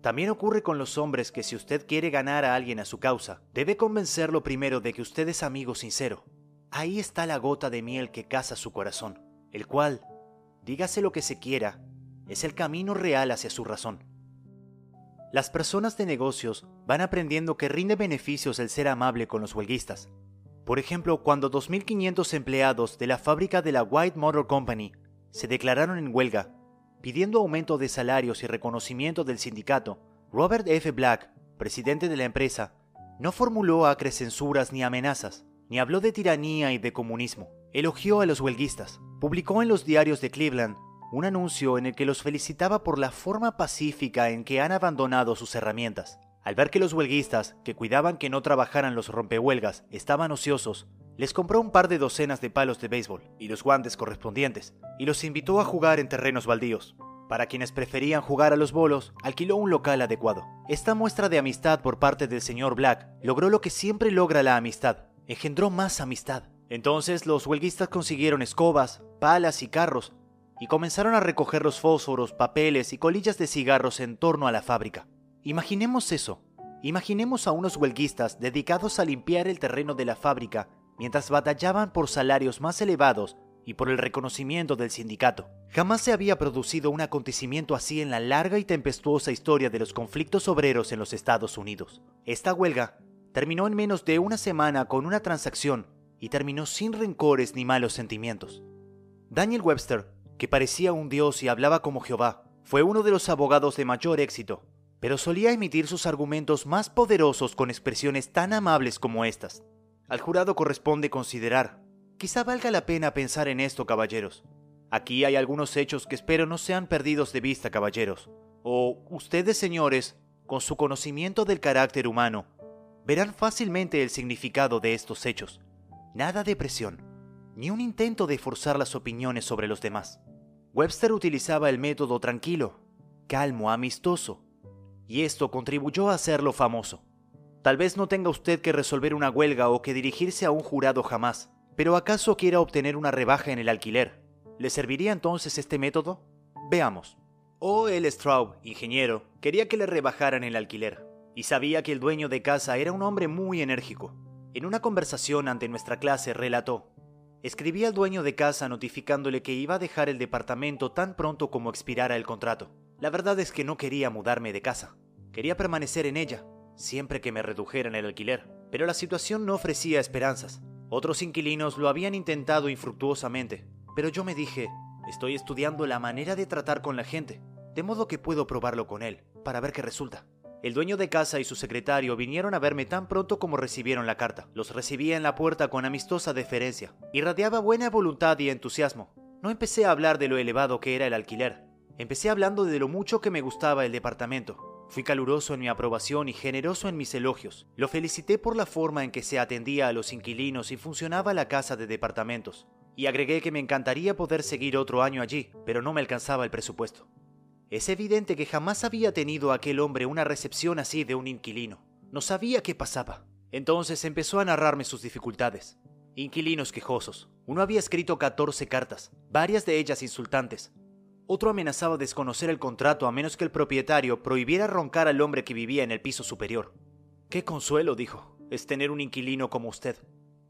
También ocurre con los hombres que si usted quiere ganar a alguien a su causa, debe convencerlo primero de que usted es amigo sincero. Ahí está la gota de miel que caza su corazón, el cual, dígase lo que se quiera, es el camino real hacia su razón. Las personas de negocios van aprendiendo que rinde beneficios el ser amable con los huelguistas. Por ejemplo, cuando 2.500 empleados de la fábrica de la White Motor Company se declararon en huelga, pidiendo aumento de salarios y reconocimiento del sindicato, Robert F. Black, presidente de la empresa, no formuló acres censuras ni amenazas, ni habló de tiranía y de comunismo. Elogió a los huelguistas. Publicó en los diarios de Cleveland un anuncio en el que los felicitaba por la forma pacífica en que han abandonado sus herramientas. Al ver que los huelguistas, que cuidaban que no trabajaran los rompehuelgas, estaban ociosos, les compró un par de docenas de palos de béisbol y los guantes correspondientes, y los invitó a jugar en terrenos baldíos. Para quienes preferían jugar a los bolos, alquiló un local adecuado. Esta muestra de amistad por parte del señor Black logró lo que siempre logra la amistad, engendró más amistad. Entonces los huelguistas consiguieron escobas, palas y carros, y comenzaron a recoger los fósforos, papeles y colillas de cigarros en torno a la fábrica. Imaginemos eso. Imaginemos a unos huelguistas dedicados a limpiar el terreno de la fábrica mientras batallaban por salarios más elevados y por el reconocimiento del sindicato. Jamás se había producido un acontecimiento así en la larga y tempestuosa historia de los conflictos obreros en los Estados Unidos. Esta huelga terminó en menos de una semana con una transacción y terminó sin rencores ni malos sentimientos. Daniel Webster, que parecía un dios y hablaba como Jehová, fue uno de los abogados de mayor éxito, pero solía emitir sus argumentos más poderosos con expresiones tan amables como estas. Al jurado corresponde considerar Quizá valga la pena pensar en esto, caballeros. Aquí hay algunos hechos que espero no sean perdidos de vista, caballeros. O ustedes, señores, con su conocimiento del carácter humano, verán fácilmente el significado de estos hechos. Nada de presión, ni un intento de forzar las opiniones sobre los demás. Webster utilizaba el método tranquilo, calmo, amistoso, y esto contribuyó a hacerlo famoso. Tal vez no tenga usted que resolver una huelga o que dirigirse a un jurado jamás, pero ¿acaso quiera obtener una rebaja en el alquiler? ¿Le serviría entonces este método? Veamos. O. L. Straub, ingeniero, quería que le rebajaran el alquiler, y sabía que el dueño de casa era un hombre muy enérgico. En una conversación ante nuestra clase relató, escribí al dueño de casa notificándole que iba a dejar el departamento tan pronto como expirara el contrato. La verdad es que no quería mudarme de casa. Quería permanecer en ella, siempre que me redujeran el alquiler. Pero la situación no ofrecía esperanzas. Otros inquilinos lo habían intentado infructuosamente, pero yo me dije, estoy estudiando la manera de tratar con la gente, de modo que puedo probarlo con él, para ver qué resulta. El dueño de casa y su secretario vinieron a verme tan pronto como recibieron la carta. Los recibía en la puerta con amistosa deferencia. Irradiaba buena voluntad y entusiasmo. No empecé a hablar de lo elevado que era el alquiler. Empecé hablando de lo mucho que me gustaba el departamento, Fui caluroso en mi aprobación y generoso en mis elogios. Lo felicité por la forma en que se atendía a los inquilinos y funcionaba la casa de departamentos. Y agregué que me encantaría poder seguir otro año allí, pero no me alcanzaba el presupuesto. Es evidente que jamás había tenido aquel hombre una recepción así de un inquilino. No sabía qué pasaba. Entonces empezó a narrarme sus dificultades. Inquilinos quejosos. Uno había escrito 14 cartas, varias de ellas insultantes, otro amenazaba desconocer el contrato a menos que el propietario prohibiera roncar al hombre que vivía en el piso superior. Qué consuelo, dijo, es tener un inquilino como usted.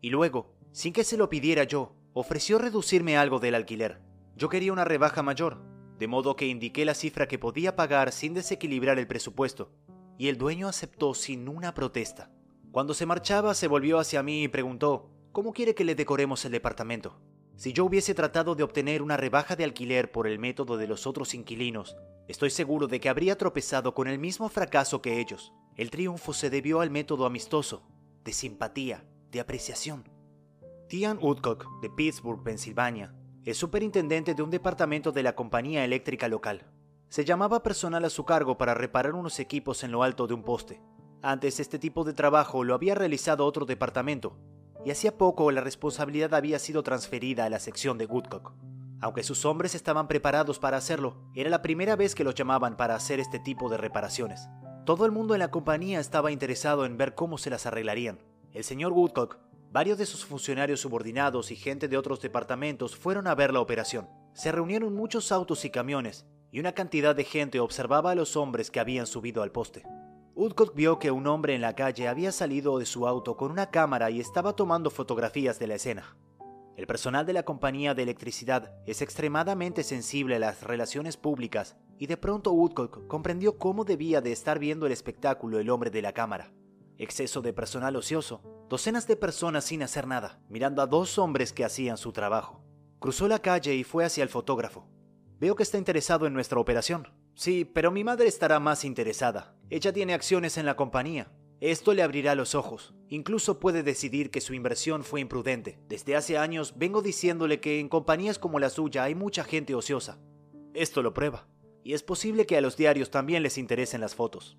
Y luego, sin que se lo pidiera yo, ofreció reducirme algo del alquiler. Yo quería una rebaja mayor, de modo que indiqué la cifra que podía pagar sin desequilibrar el presupuesto, y el dueño aceptó sin una protesta. Cuando se marchaba se volvió hacia mí y preguntó, ¿Cómo quiere que le decoremos el departamento? Si yo hubiese tratado de obtener una rebaja de alquiler por el método de los otros inquilinos, estoy seguro de que habría tropezado con el mismo fracaso que ellos. El triunfo se debió al método amistoso, de simpatía, de apreciación. Tian Woodcock, de Pittsburgh, Pensilvania, es superintendente de un departamento de la compañía eléctrica local. Se llamaba personal a su cargo para reparar unos equipos en lo alto de un poste. Antes este tipo de trabajo lo había realizado otro departamento, y hacía poco la responsabilidad había sido transferida a la sección de Woodcock. Aunque sus hombres estaban preparados para hacerlo, era la primera vez que los llamaban para hacer este tipo de reparaciones. Todo el mundo en la compañía estaba interesado en ver cómo se las arreglarían. El señor Woodcock, varios de sus funcionarios subordinados y gente de otros departamentos fueron a ver la operación. Se reunieron muchos autos y camiones, y una cantidad de gente observaba a los hombres que habían subido al poste. Woodcock vio que un hombre en la calle había salido de su auto con una cámara y estaba tomando fotografías de la escena. El personal de la compañía de electricidad es extremadamente sensible a las relaciones públicas y de pronto Woodcock comprendió cómo debía de estar viendo el espectáculo el hombre de la cámara. Exceso de personal ocioso, docenas de personas sin hacer nada, mirando a dos hombres que hacían su trabajo. Cruzó la calle y fue hacia el fotógrafo. Veo que está interesado en nuestra operación. Sí, pero mi madre estará más interesada. Ella tiene acciones en la compañía. Esto le abrirá los ojos. Incluso puede decidir que su inversión fue imprudente. Desde hace años vengo diciéndole que en compañías como la suya hay mucha gente ociosa. Esto lo prueba. Y es posible que a los diarios también les interesen las fotos.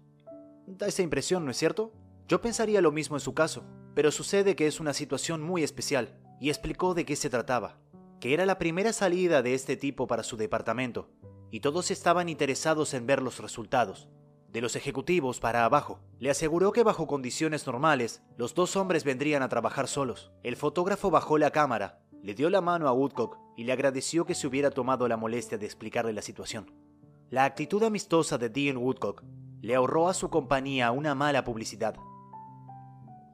Da esa impresión, ¿no es cierto? Yo pensaría lo mismo en su caso, pero sucede que es una situación muy especial, y explicó de qué se trataba, que era la primera salida de este tipo para su departamento, y todos estaban interesados en ver los resultados de los ejecutivos para abajo. Le aseguró que bajo condiciones normales, los dos hombres vendrían a trabajar solos. El fotógrafo bajó la cámara, le dio la mano a Woodcock y le agradeció que se hubiera tomado la molestia de explicarle la situación. La actitud amistosa de Dean Woodcock le ahorró a su compañía una mala publicidad.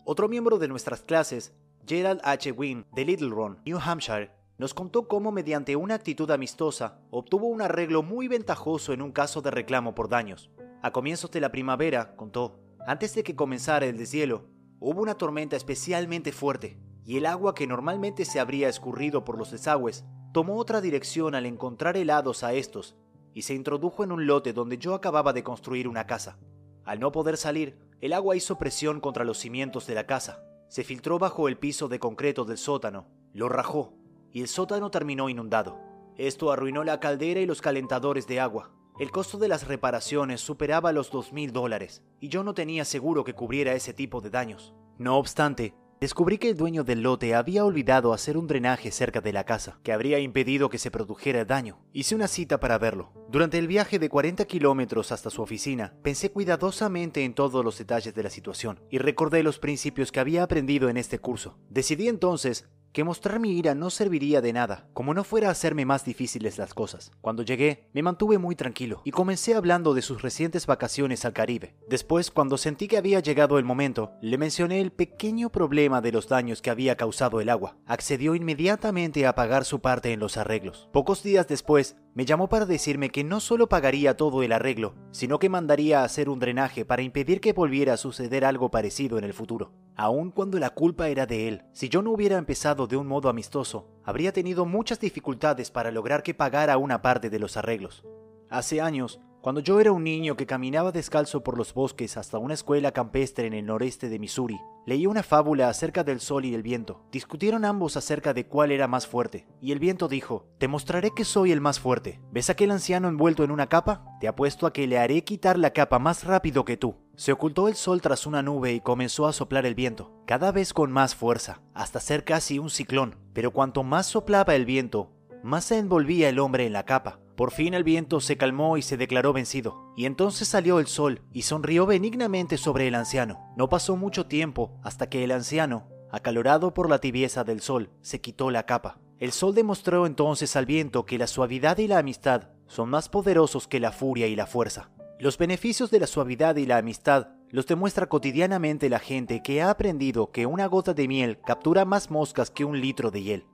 Otro miembro de nuestras clases, Gerald H. Wynne, de Little Run, New Hampshire, nos contó cómo mediante una actitud amistosa obtuvo un arreglo muy ventajoso en un caso de reclamo por daños. A comienzos de la primavera, contó, antes de que comenzara el deshielo, hubo una tormenta especialmente fuerte, y el agua que normalmente se habría escurrido por los desagües tomó otra dirección al encontrar helados a estos, y se introdujo en un lote donde yo acababa de construir una casa. Al no poder salir, el agua hizo presión contra los cimientos de la casa, se filtró bajo el piso de concreto del sótano, lo rajó, y el sótano terminó inundado. Esto arruinó la caldera y los calentadores de agua, el costo de las reparaciones superaba los dos mil dólares. Y yo no tenía seguro que cubriera ese tipo de daños. No obstante, descubrí que el dueño del lote había olvidado hacer un drenaje cerca de la casa, que habría impedido que se produjera daño. Hice una cita para verlo. Durante el viaje de 40 kilómetros hasta su oficina, pensé cuidadosamente en todos los detalles de la situación y recordé los principios que había aprendido en este curso. Decidí entonces que mostrar mi ira no serviría de nada, como no fuera a hacerme más difíciles las cosas. Cuando llegué, me mantuve muy tranquilo y comencé hablando de sus recientes vacaciones al Caribe. Después, cuando sentí que había llegado el momento, le mencioné el pequeño problema de los daños que había causado el agua. Accedió inmediatamente a pagar su parte en los arreglos. Pocos días después, me llamó para decirme que no solo pagaría todo el arreglo, sino que mandaría a hacer un drenaje para impedir que volviera a suceder algo parecido en el futuro. Aun cuando la culpa era de él, si yo no hubiera empezado de un modo amistoso, habría tenido muchas dificultades para lograr que pagara una parte de los arreglos. Hace años, cuando yo era un niño que caminaba descalzo por los bosques hasta una escuela campestre en el noreste de Missouri, leí una fábula acerca del sol y el viento. Discutieron ambos acerca de cuál era más fuerte, y el viento dijo, Te mostraré que soy el más fuerte. ¿Ves aquel anciano envuelto en una capa? Te apuesto a que le haré quitar la capa más rápido que tú. Se ocultó el sol tras una nube y comenzó a soplar el viento, cada vez con más fuerza, hasta ser casi un ciclón. Pero cuanto más soplaba el viento, más se envolvía el hombre en la capa. Por fin el viento se calmó y se declaró vencido, y entonces salió el sol y sonrió benignamente sobre el anciano. No pasó mucho tiempo hasta que el anciano, acalorado por la tibieza del sol, se quitó la capa. El sol demostró entonces al viento que la suavidad y la amistad son más poderosos que la furia y la fuerza. Los beneficios de la suavidad y la amistad los demuestra cotidianamente la gente que ha aprendido que una gota de miel captura más moscas que un litro de hiel.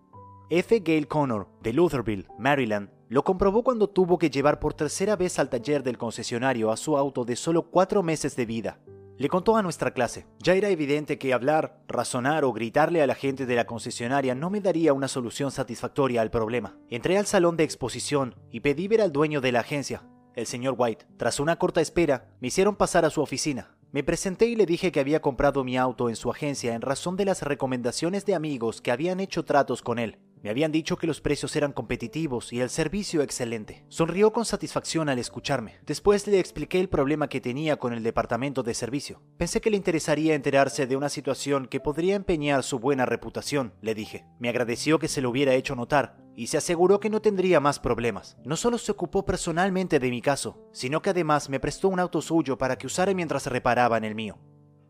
F. Gale Connor, de Lutherville, Maryland, lo comprobó cuando tuvo que llevar por tercera vez al taller del concesionario a su auto de solo cuatro meses de vida. Le contó a nuestra clase. Ya era evidente que hablar, razonar o gritarle a la gente de la concesionaria no me daría una solución satisfactoria al problema. Entré al salón de exposición y pedí ver al dueño de la agencia, el señor White. Tras una corta espera, me hicieron pasar a su oficina. Me presenté y le dije que había comprado mi auto en su agencia en razón de las recomendaciones de amigos que habían hecho tratos con él. Me habían dicho que los precios eran competitivos y el servicio excelente. Sonrió con satisfacción al escucharme. Después le expliqué el problema que tenía con el departamento de servicio. Pensé que le interesaría enterarse de una situación que podría empeñar su buena reputación, le dije. Me agradeció que se lo hubiera hecho notar y se aseguró que no tendría más problemas. No solo se ocupó personalmente de mi caso, sino que además me prestó un auto suyo para que usara mientras reparaba en el mío.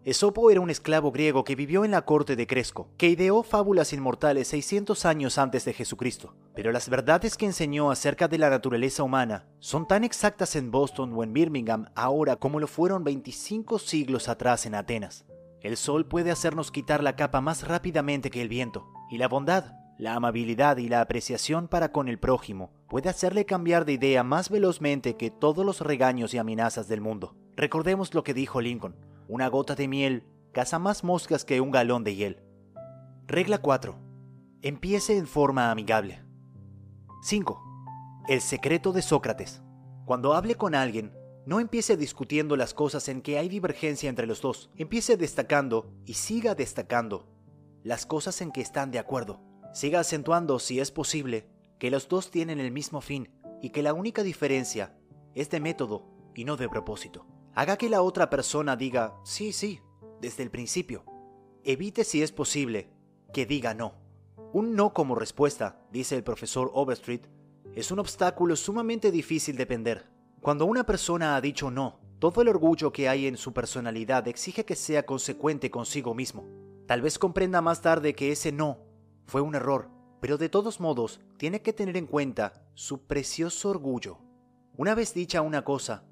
Esopo era un esclavo griego que vivió en la corte de Cresco, que ideó fábulas inmortales 600 años antes de Jesucristo. Pero las verdades que enseñó acerca de la naturaleza humana son tan exactas en Boston o en Birmingham ahora como lo fueron 25 siglos atrás en Atenas. El sol puede hacernos quitar la capa más rápidamente que el viento, y la bondad, la amabilidad y la apreciación para con el prójimo puede hacerle cambiar de idea más velozmente que todos los regaños y amenazas del mundo. Recordemos lo que dijo Lincoln, una gota de miel caza más moscas que un galón de hiel. Regla 4. Empiece en forma amigable. 5. El secreto de Sócrates. Cuando hable con alguien, no empiece discutiendo las cosas en que hay divergencia entre los dos. Empiece destacando y siga destacando las cosas en que están de acuerdo. Siga acentuando, si es posible, que los dos tienen el mismo fin y que la única diferencia es de método y no de propósito. Haga que la otra persona diga sí, sí, desde el principio. Evite, si es posible, que diga no. Un no como respuesta, dice el profesor Overstreet, es un obstáculo sumamente difícil de pender. Cuando una persona ha dicho no, todo el orgullo que hay en su personalidad exige que sea consecuente consigo mismo. Tal vez comprenda más tarde que ese no fue un error, pero de todos modos tiene que tener en cuenta su precioso orgullo. Una vez dicha una cosa,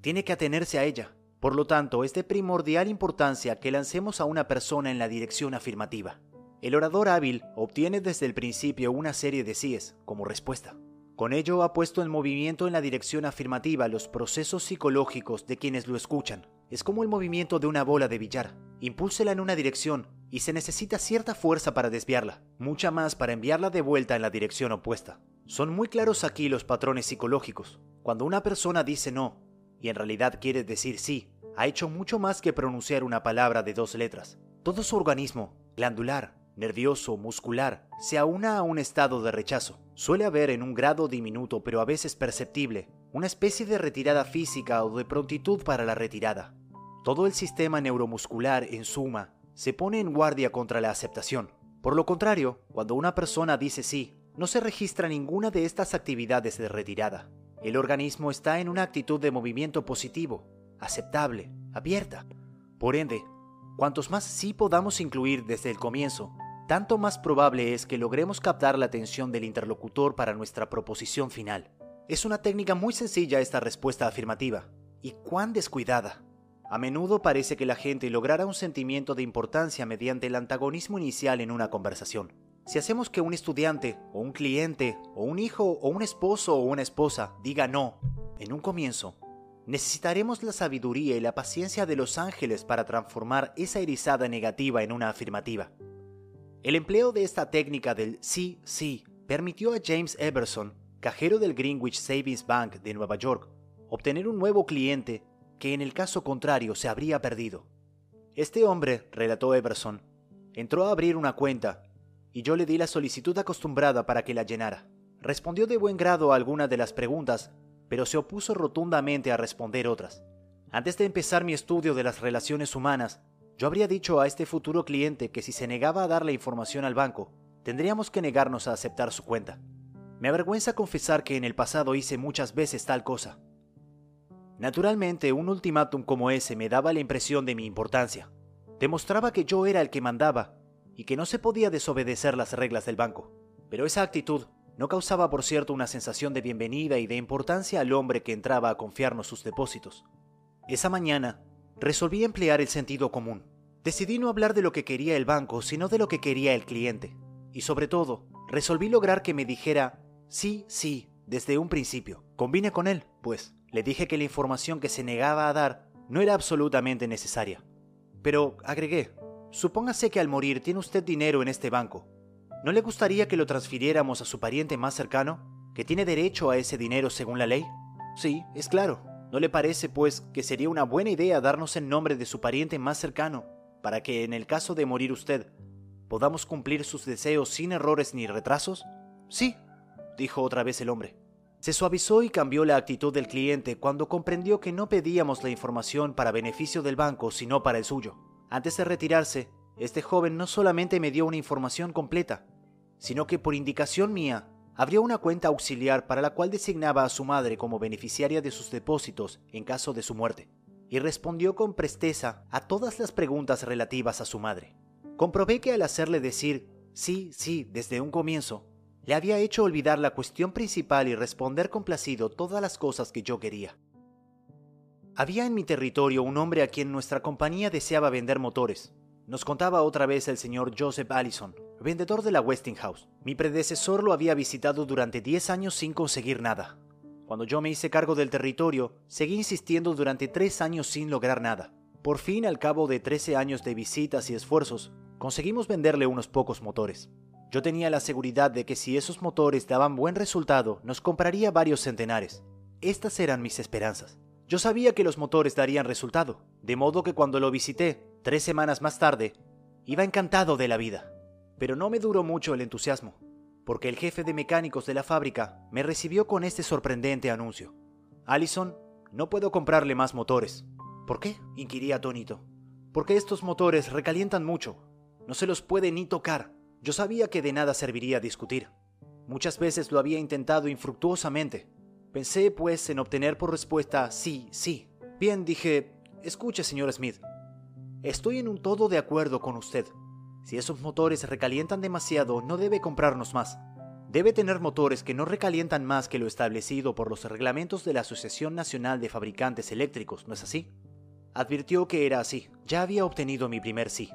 tiene que atenerse a ella. Por lo tanto, es de primordial importancia que lancemos a una persona en la dirección afirmativa. El orador hábil obtiene desde el principio una serie de síes como respuesta. Con ello ha puesto en movimiento en la dirección afirmativa los procesos psicológicos de quienes lo escuchan. Es como el movimiento de una bola de billar. Impúlsela en una dirección y se necesita cierta fuerza para desviarla, mucha más para enviarla de vuelta en la dirección opuesta. Son muy claros aquí los patrones psicológicos. Cuando una persona dice no, y en realidad quiere decir sí, ha hecho mucho más que pronunciar una palabra de dos letras. Todo su organismo, glandular, nervioso, muscular, se aúna a un estado de rechazo. Suele haber en un grado diminuto pero a veces perceptible una especie de retirada física o de prontitud para la retirada. Todo el sistema neuromuscular, en suma, se pone en guardia contra la aceptación. Por lo contrario, cuando una persona dice sí, no se registra ninguna de estas actividades de retirada. El organismo está en una actitud de movimiento positivo, aceptable, abierta. Por ende, cuantos más sí podamos incluir desde el comienzo, tanto más probable es que logremos captar la atención del interlocutor para nuestra proposición final. Es una técnica muy sencilla esta respuesta afirmativa, y cuán descuidada. A menudo parece que la gente logrará un sentimiento de importancia mediante el antagonismo inicial en una conversación. Si hacemos que un estudiante, o un cliente, o un hijo, o un esposo o una esposa diga no en un comienzo, necesitaremos la sabiduría y la paciencia de los ángeles para transformar esa erizada negativa en una afirmativa. El empleo de esta técnica del sí, sí permitió a James Everson, cajero del Greenwich Savings Bank de Nueva York, obtener un nuevo cliente que en el caso contrario se habría perdido. Este hombre, relató Everson, entró a abrir una cuenta y yo le di la solicitud acostumbrada para que la llenara. Respondió de buen grado a algunas de las preguntas, pero se opuso rotundamente a responder otras. Antes de empezar mi estudio de las relaciones humanas, yo habría dicho a este futuro cliente que si se negaba a dar la información al banco, tendríamos que negarnos a aceptar su cuenta. Me avergüenza confesar que en el pasado hice muchas veces tal cosa. Naturalmente, un ultimátum como ese me daba la impresión de mi importancia. Demostraba que yo era el que mandaba y que no se podía desobedecer las reglas del banco. Pero esa actitud no causaba, por cierto, una sensación de bienvenida y de importancia al hombre que entraba a confiarnos sus depósitos. Esa mañana resolví emplear el sentido común. Decidí no hablar de lo que quería el banco, sino de lo que quería el cliente. Y sobre todo, resolví lograr que me dijera sí, sí, desde un principio. Combine con él, pues. Le dije que la información que se negaba a dar no era absolutamente necesaria. Pero agregué, supóngase que al morir tiene usted dinero en este banco. ¿No le gustaría que lo transfiriéramos a su pariente más cercano, que tiene derecho a ese dinero según la ley? Sí, es claro. ¿No le parece, pues, que sería una buena idea darnos el nombre de su pariente más cercano, para que, en el caso de morir usted, podamos cumplir sus deseos sin errores ni retrasos? Sí, dijo otra vez el hombre. Se suavizó y cambió la actitud del cliente cuando comprendió que no pedíamos la información para beneficio del banco, sino para el suyo. Antes de retirarse, este joven no solamente me dio una información completa, sino que por indicación mía abrió una cuenta auxiliar para la cual designaba a su madre como beneficiaria de sus depósitos en caso de su muerte, y respondió con presteza a todas las preguntas relativas a su madre. Comprobé que al hacerle decir sí, sí desde un comienzo, le había hecho olvidar la cuestión principal y responder complacido todas las cosas que yo quería. Había en mi territorio un hombre a quien nuestra compañía deseaba vender motores. nos contaba otra vez el señor Joseph Allison, vendedor de la Westinghouse. Mi predecesor lo había visitado durante 10 años sin conseguir nada. Cuando yo me hice cargo del territorio, seguí insistiendo durante 3 años sin lograr nada. Por fin, al cabo de 13 años de visitas y esfuerzos, conseguimos venderle unos pocos motores. Yo tenía la seguridad de que si esos motores daban buen resultado, nos compraría varios centenares. Estas eran mis esperanzas. Yo sabía que los motores darían resultado, de modo que cuando lo visité, tres semanas más tarde, iba encantado de la vida. Pero no me duró mucho el entusiasmo, porque el jefe de mecánicos de la fábrica me recibió con este sorprendente anuncio. Allison, no puedo comprarle más motores. ¿Por qué? inquirí atónito. Porque estos motores recalientan mucho. No se los puede ni tocar. Yo sabía que de nada serviría discutir. Muchas veces lo había intentado infructuosamente, Pensé, pues, en obtener por respuesta sí, sí. Bien, dije, escuche, señor Smith. Estoy en un todo de acuerdo con usted. Si esos motores recalientan demasiado, no debe comprarnos más. Debe tener motores que no recalientan más que lo establecido por los reglamentos de la Asociación Nacional de Fabricantes Eléctricos, ¿no es así? Advirtió que era así. Ya había obtenido mi primer sí.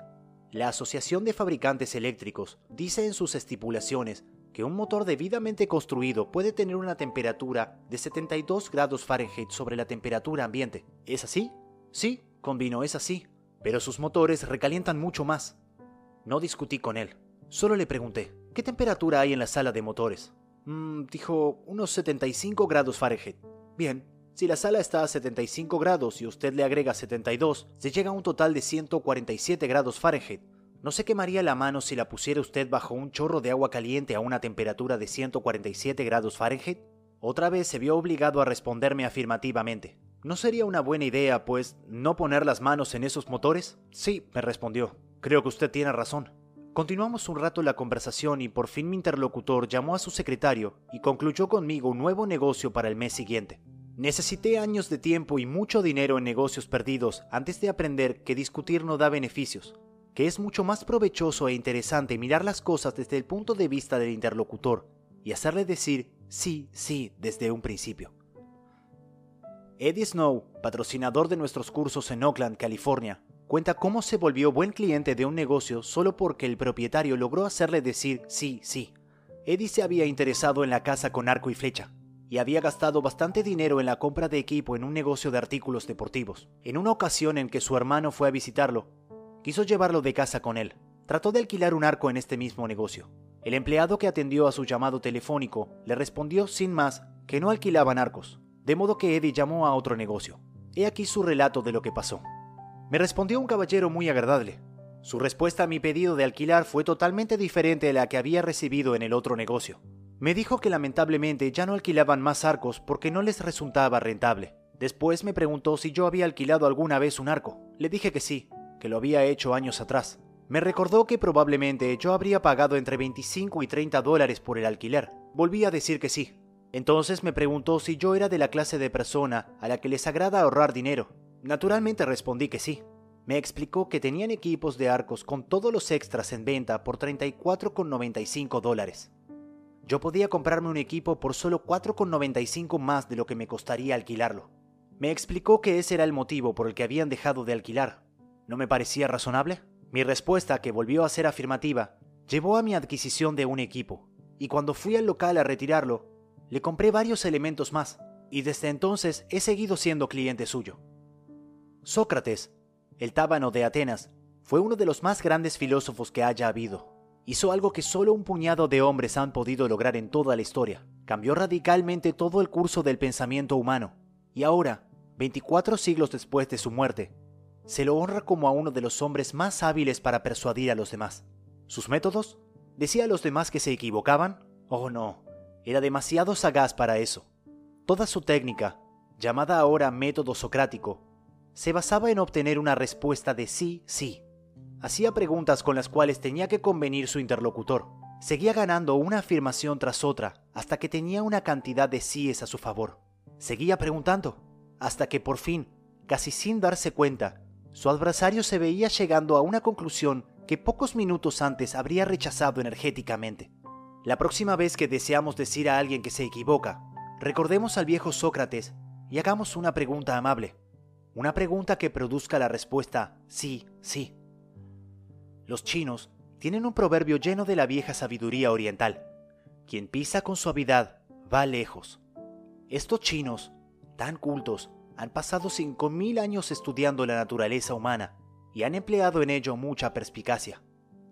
La Asociación de Fabricantes Eléctricos dice en sus estipulaciones que un motor debidamente construido puede tener una temperatura de 72 grados Fahrenheit sobre la temperatura ambiente. ¿Es así? Sí, convino, es así. Pero sus motores recalientan mucho más. No discutí con él. Solo le pregunté, ¿qué temperatura hay en la sala de motores? Mm, dijo, unos 75 grados Fahrenheit. Bien, si la sala está a 75 grados y usted le agrega 72, se llega a un total de 147 grados Fahrenheit. ¿No se quemaría la mano si la pusiera usted bajo un chorro de agua caliente a una temperatura de 147 grados Fahrenheit? Otra vez se vio obligado a responderme afirmativamente. ¿No sería una buena idea, pues, no poner las manos en esos motores? Sí, me respondió. Creo que usted tiene razón. Continuamos un rato la conversación y por fin mi interlocutor llamó a su secretario y concluyó conmigo un nuevo negocio para el mes siguiente. Necesité años de tiempo y mucho dinero en negocios perdidos antes de aprender que discutir no da beneficios, que es mucho más provechoso e interesante mirar las cosas desde el punto de vista del interlocutor y hacerle decir sí, sí desde un principio. Eddie Snow, patrocinador de nuestros cursos en Oakland, California, cuenta cómo se volvió buen cliente de un negocio solo porque el propietario logró hacerle decir sí, sí. Eddie se había interesado en la casa con arco y flecha, y había gastado bastante dinero en la compra de equipo en un negocio de artículos deportivos. En una ocasión en que su hermano fue a visitarlo, Quiso llevarlo de casa con él. Trató de alquilar un arco en este mismo negocio. El empleado que atendió a su llamado telefónico le respondió sin más que no alquilaban arcos, de modo que Eddie llamó a otro negocio. He aquí su relato de lo que pasó. Me respondió un caballero muy agradable. Su respuesta a mi pedido de alquilar fue totalmente diferente a la que había recibido en el otro negocio. Me dijo que lamentablemente ya no alquilaban más arcos porque no les resultaba rentable. Después me preguntó si yo había alquilado alguna vez un arco. Le dije que sí, que lo había hecho años atrás. Me recordó que probablemente yo habría pagado entre 25 y 30 dólares por el alquiler. Volví a decir que sí. Entonces me preguntó si yo era de la clase de persona a la que les agrada ahorrar dinero. Naturalmente respondí que sí. Me explicó que tenían equipos de arcos con todos los extras en venta por 34,95 dólares. Yo podía comprarme un equipo por solo 4,95 más de lo que me costaría alquilarlo. Me explicó que ese era el motivo por el que habían dejado de alquilar, ¿No me parecía razonable? Mi respuesta, que volvió a ser afirmativa, llevó a mi adquisición de un equipo, y cuando fui al local a retirarlo, le compré varios elementos más, y desde entonces he seguido siendo cliente suyo. Sócrates, el tábano de Atenas, fue uno de los más grandes filósofos que haya habido. Hizo algo que solo un puñado de hombres han podido lograr en toda la historia. Cambió radicalmente todo el curso del pensamiento humano. Y ahora, 24 siglos después de su muerte, se lo honra como a uno de los hombres más hábiles para persuadir a los demás. ¿Sus métodos? ¿Decía a los demás que se equivocaban? Oh no, era demasiado sagaz para eso. Toda su técnica, llamada ahora método socrático, se basaba en obtener una respuesta de sí, sí. Hacía preguntas con las cuales tenía que convenir su interlocutor. Seguía ganando una afirmación tras otra hasta que tenía una cantidad de síes a su favor. Seguía preguntando, hasta que por fin, casi sin darse cuenta, su adversario se veía llegando a una conclusión que pocos minutos antes habría rechazado energéticamente. La próxima vez que deseamos decir a alguien que se equivoca, recordemos al viejo Sócrates y hagamos una pregunta amable. Una pregunta que produzca la respuesta sí, sí. Los chinos tienen un proverbio lleno de la vieja sabiduría oriental. Quien pisa con suavidad va lejos. Estos chinos, tan cultos, han pasado 5.000 años estudiando la naturaleza humana y han empleado en ello mucha perspicacia.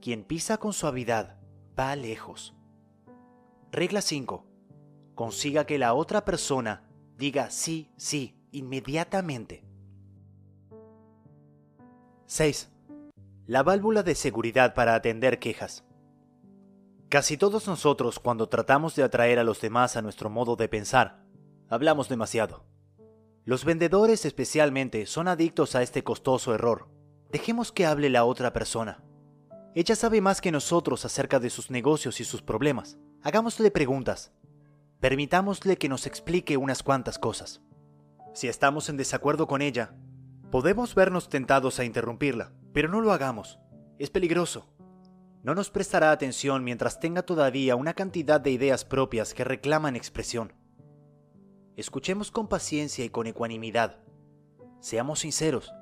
Quien pisa con suavidad va lejos. Regla 5. Consiga que la otra persona diga sí, sí, inmediatamente. 6. La válvula de seguridad para atender quejas. Casi todos nosotros, cuando tratamos de atraer a los demás a nuestro modo de pensar, hablamos demasiado. Los vendedores especialmente son adictos a este costoso error. Dejemos que hable la otra persona. Ella sabe más que nosotros acerca de sus negocios y sus problemas. Hagámosle preguntas. Permitámosle que nos explique unas cuantas cosas. Si estamos en desacuerdo con ella, podemos vernos tentados a interrumpirla, pero no lo hagamos. Es peligroso. No nos prestará atención mientras tenga todavía una cantidad de ideas propias que reclaman expresión. Escuchemos con paciencia y con ecuanimidad. Seamos sinceros.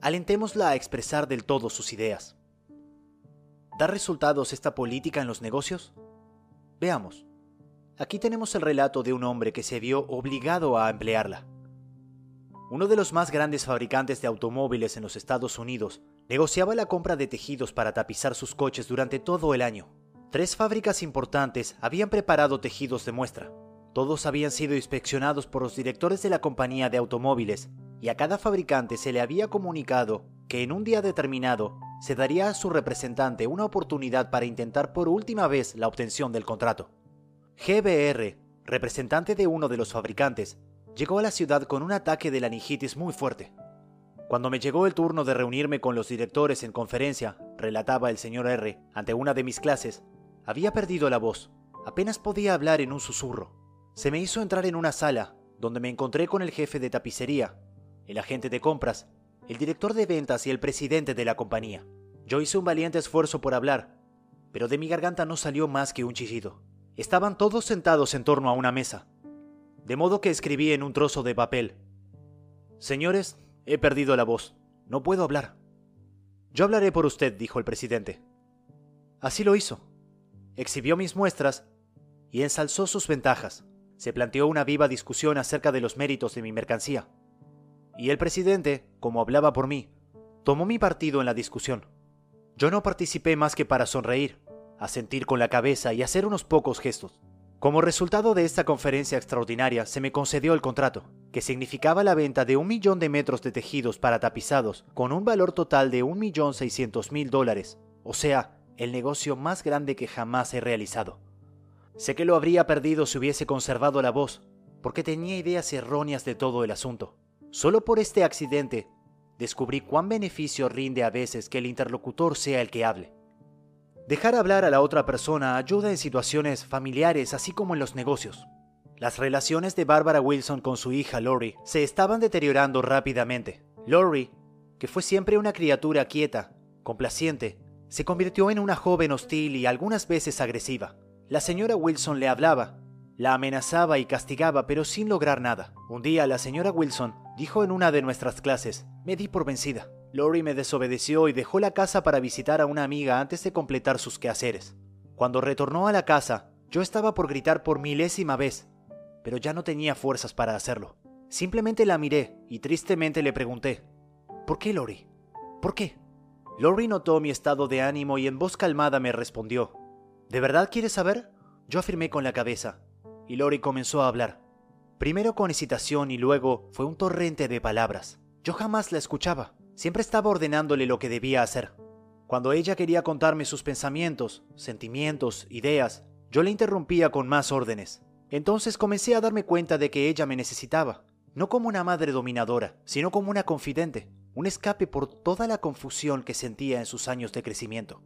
Alentémosla a expresar del todo sus ideas. ¿Da resultados esta política en los negocios? Veamos. Aquí tenemos el relato de un hombre que se vio obligado a emplearla. Uno de los más grandes fabricantes de automóviles en los Estados Unidos negociaba la compra de tejidos para tapizar sus coches durante todo el año. Tres fábricas importantes habían preparado tejidos de muestra. Todos habían sido inspeccionados por los directores de la compañía de automóviles y a cada fabricante se le había comunicado que en un día determinado se daría a su representante una oportunidad para intentar por última vez la obtención del contrato. GBR, representante de uno de los fabricantes, llegó a la ciudad con un ataque de laringitis muy fuerte. Cuando me llegó el turno de reunirme con los directores en conferencia, relataba el señor R, ante una de mis clases, había perdido la voz, apenas podía hablar en un susurro. Se me hizo entrar en una sala, donde me encontré con el jefe de tapicería, el agente de compras, el director de ventas y el presidente de la compañía. Yo hice un valiente esfuerzo por hablar, pero de mi garganta no salió más que un chillido. Estaban todos sentados en torno a una mesa, de modo que escribí en un trozo de papel. Señores, he perdido la voz, no puedo hablar. Yo hablaré por usted, dijo el presidente. Así lo hizo. Exhibió mis muestras y ensalzó sus ventajas se planteó una viva discusión acerca de los méritos de mi mercancía. Y el presidente, como hablaba por mí, tomó mi partido en la discusión. Yo no participé más que para sonreír, asentir con la cabeza y hacer unos pocos gestos. Como resultado de esta conferencia extraordinaria se me concedió el contrato, que significaba la venta de un millón de metros de tejidos para tapizados con un valor total de un millón seiscientos mil dólares, o sea, el negocio más grande que jamás he realizado. Sé que lo habría perdido si hubiese conservado la voz, porque tenía ideas erróneas de todo el asunto. Solo por este accidente descubrí cuán beneficio rinde a veces que el interlocutor sea el que hable. Dejar hablar a la otra persona ayuda en situaciones familiares así como en los negocios. Las relaciones de Barbara Wilson con su hija Lori se estaban deteriorando rápidamente. Lori, que fue siempre una criatura quieta, complaciente, se convirtió en una joven hostil y algunas veces agresiva. La señora Wilson le hablaba, la amenazaba y castigaba, pero sin lograr nada. Un día la señora Wilson dijo en una de nuestras clases, me di por vencida. Lori me desobedeció y dejó la casa para visitar a una amiga antes de completar sus quehaceres. Cuando retornó a la casa, yo estaba por gritar por milésima vez, pero ya no tenía fuerzas para hacerlo. Simplemente la miré y tristemente le pregunté, ¿por qué Lori? ¿Por qué? Lori notó mi estado de ánimo y en voz calmada me respondió, ¿De verdad quieres saber? Yo afirmé con la cabeza, y Lori comenzó a hablar. Primero con hesitación y luego fue un torrente de palabras. Yo jamás la escuchaba, siempre estaba ordenándole lo que debía hacer. Cuando ella quería contarme sus pensamientos, sentimientos, ideas, yo le interrumpía con más órdenes. Entonces comencé a darme cuenta de que ella me necesitaba, no como una madre dominadora, sino como una confidente, un escape por toda la confusión que sentía en sus años de crecimiento.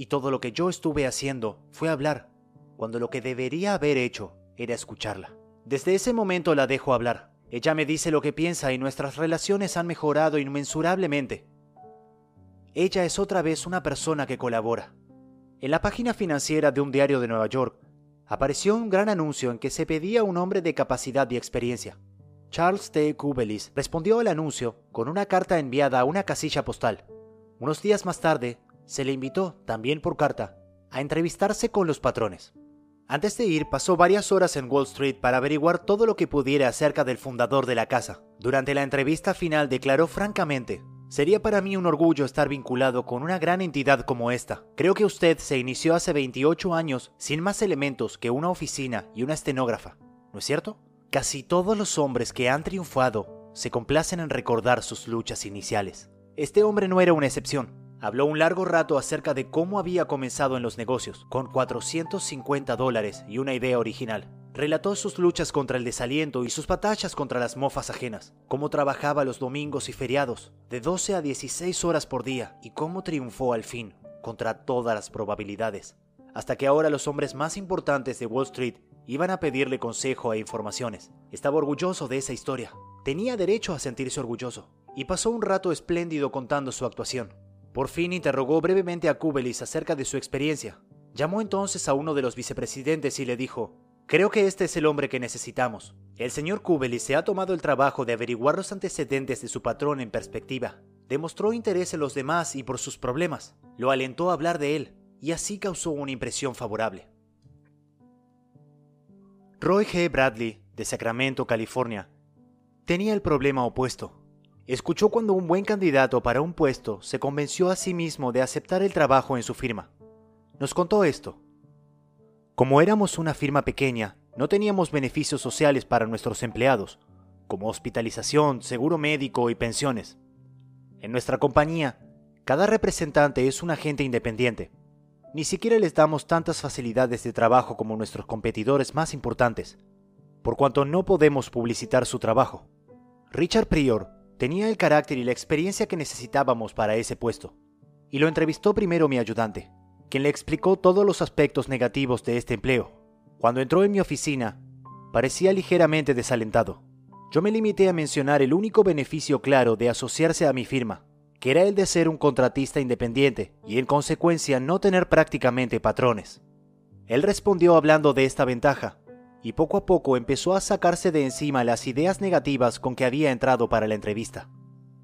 Y todo lo que yo estuve haciendo fue hablar, cuando lo que debería haber hecho era escucharla. Desde ese momento la dejo hablar. Ella me dice lo que piensa y nuestras relaciones han mejorado inmensurablemente. Ella es otra vez una persona que colabora. En la página financiera de un diario de Nueva York apareció un gran anuncio en que se pedía un hombre de capacidad y experiencia. Charles T. Kubelis respondió al anuncio con una carta enviada a una casilla postal. Unos días más tarde, se le invitó, también por carta, a entrevistarse con los patrones. Antes de ir, pasó varias horas en Wall Street para averiguar todo lo que pudiera acerca del fundador de la casa. Durante la entrevista final declaró francamente, Sería para mí un orgullo estar vinculado con una gran entidad como esta. Creo que usted se inició hace 28 años sin más elementos que una oficina y una estenógrafa, ¿no es cierto? Casi todos los hombres que han triunfado se complacen en recordar sus luchas iniciales. Este hombre no era una excepción. Habló un largo rato acerca de cómo había comenzado en los negocios, con 450 dólares y una idea original. Relató sus luchas contra el desaliento y sus batallas contra las mofas ajenas, cómo trabajaba los domingos y feriados, de 12 a 16 horas por día, y cómo triunfó al fin, contra todas las probabilidades, hasta que ahora los hombres más importantes de Wall Street iban a pedirle consejo e informaciones. Estaba orgulloso de esa historia. Tenía derecho a sentirse orgulloso, y pasó un rato espléndido contando su actuación. Por fin interrogó brevemente a Kubelis acerca de su experiencia. Llamó entonces a uno de los vicepresidentes y le dijo, Creo que este es el hombre que necesitamos. El señor Kubelis se ha tomado el trabajo de averiguar los antecedentes de su patrón en perspectiva. Demostró interés en los demás y por sus problemas. Lo alentó a hablar de él, y así causó una impresión favorable. Roy G. Bradley, de Sacramento, California, tenía el problema opuesto. Escuchó cuando un buen candidato para un puesto se convenció a sí mismo de aceptar el trabajo en su firma. Nos contó esto. Como éramos una firma pequeña, no teníamos beneficios sociales para nuestros empleados, como hospitalización, seguro médico y pensiones. En nuestra compañía, cada representante es un agente independiente. Ni siquiera les damos tantas facilidades de trabajo como nuestros competidores más importantes, por cuanto no podemos publicitar su trabajo. Richard Prior Tenía el carácter y la experiencia que necesitábamos para ese puesto. Y lo entrevistó primero mi ayudante, quien le explicó todos los aspectos negativos de este empleo. Cuando entró en mi oficina, parecía ligeramente desalentado. Yo me limité a mencionar el único beneficio claro de asociarse a mi firma, que era el de ser un contratista independiente y en consecuencia no tener prácticamente patrones. Él respondió hablando de esta ventaja, y poco a poco empezó a sacarse de encima las ideas negativas con que había entrado para la entrevista.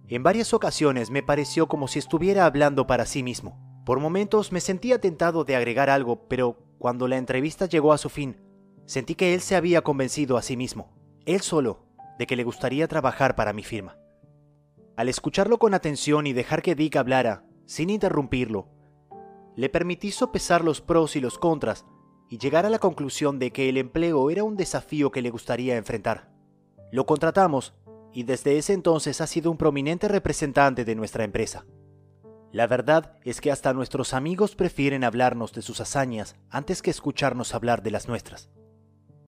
En varias ocasiones me pareció como si estuviera hablando para sí mismo. Por momentos me sentía tentado de agregar algo, pero cuando la entrevista llegó a su fin, sentí que él se había convencido a sí mismo, él solo, de que le gustaría trabajar para mi firma. Al escucharlo con atención y dejar que Dick hablara, sin interrumpirlo, le permití sopesar los pros y los contras y llegar a la conclusión de que el empleo era un desafío que le gustaría enfrentar. Lo contratamos y desde ese entonces ha sido un prominente representante de nuestra empresa. La verdad es que hasta nuestros amigos prefieren hablarnos de sus hazañas antes que escucharnos hablar de las nuestras.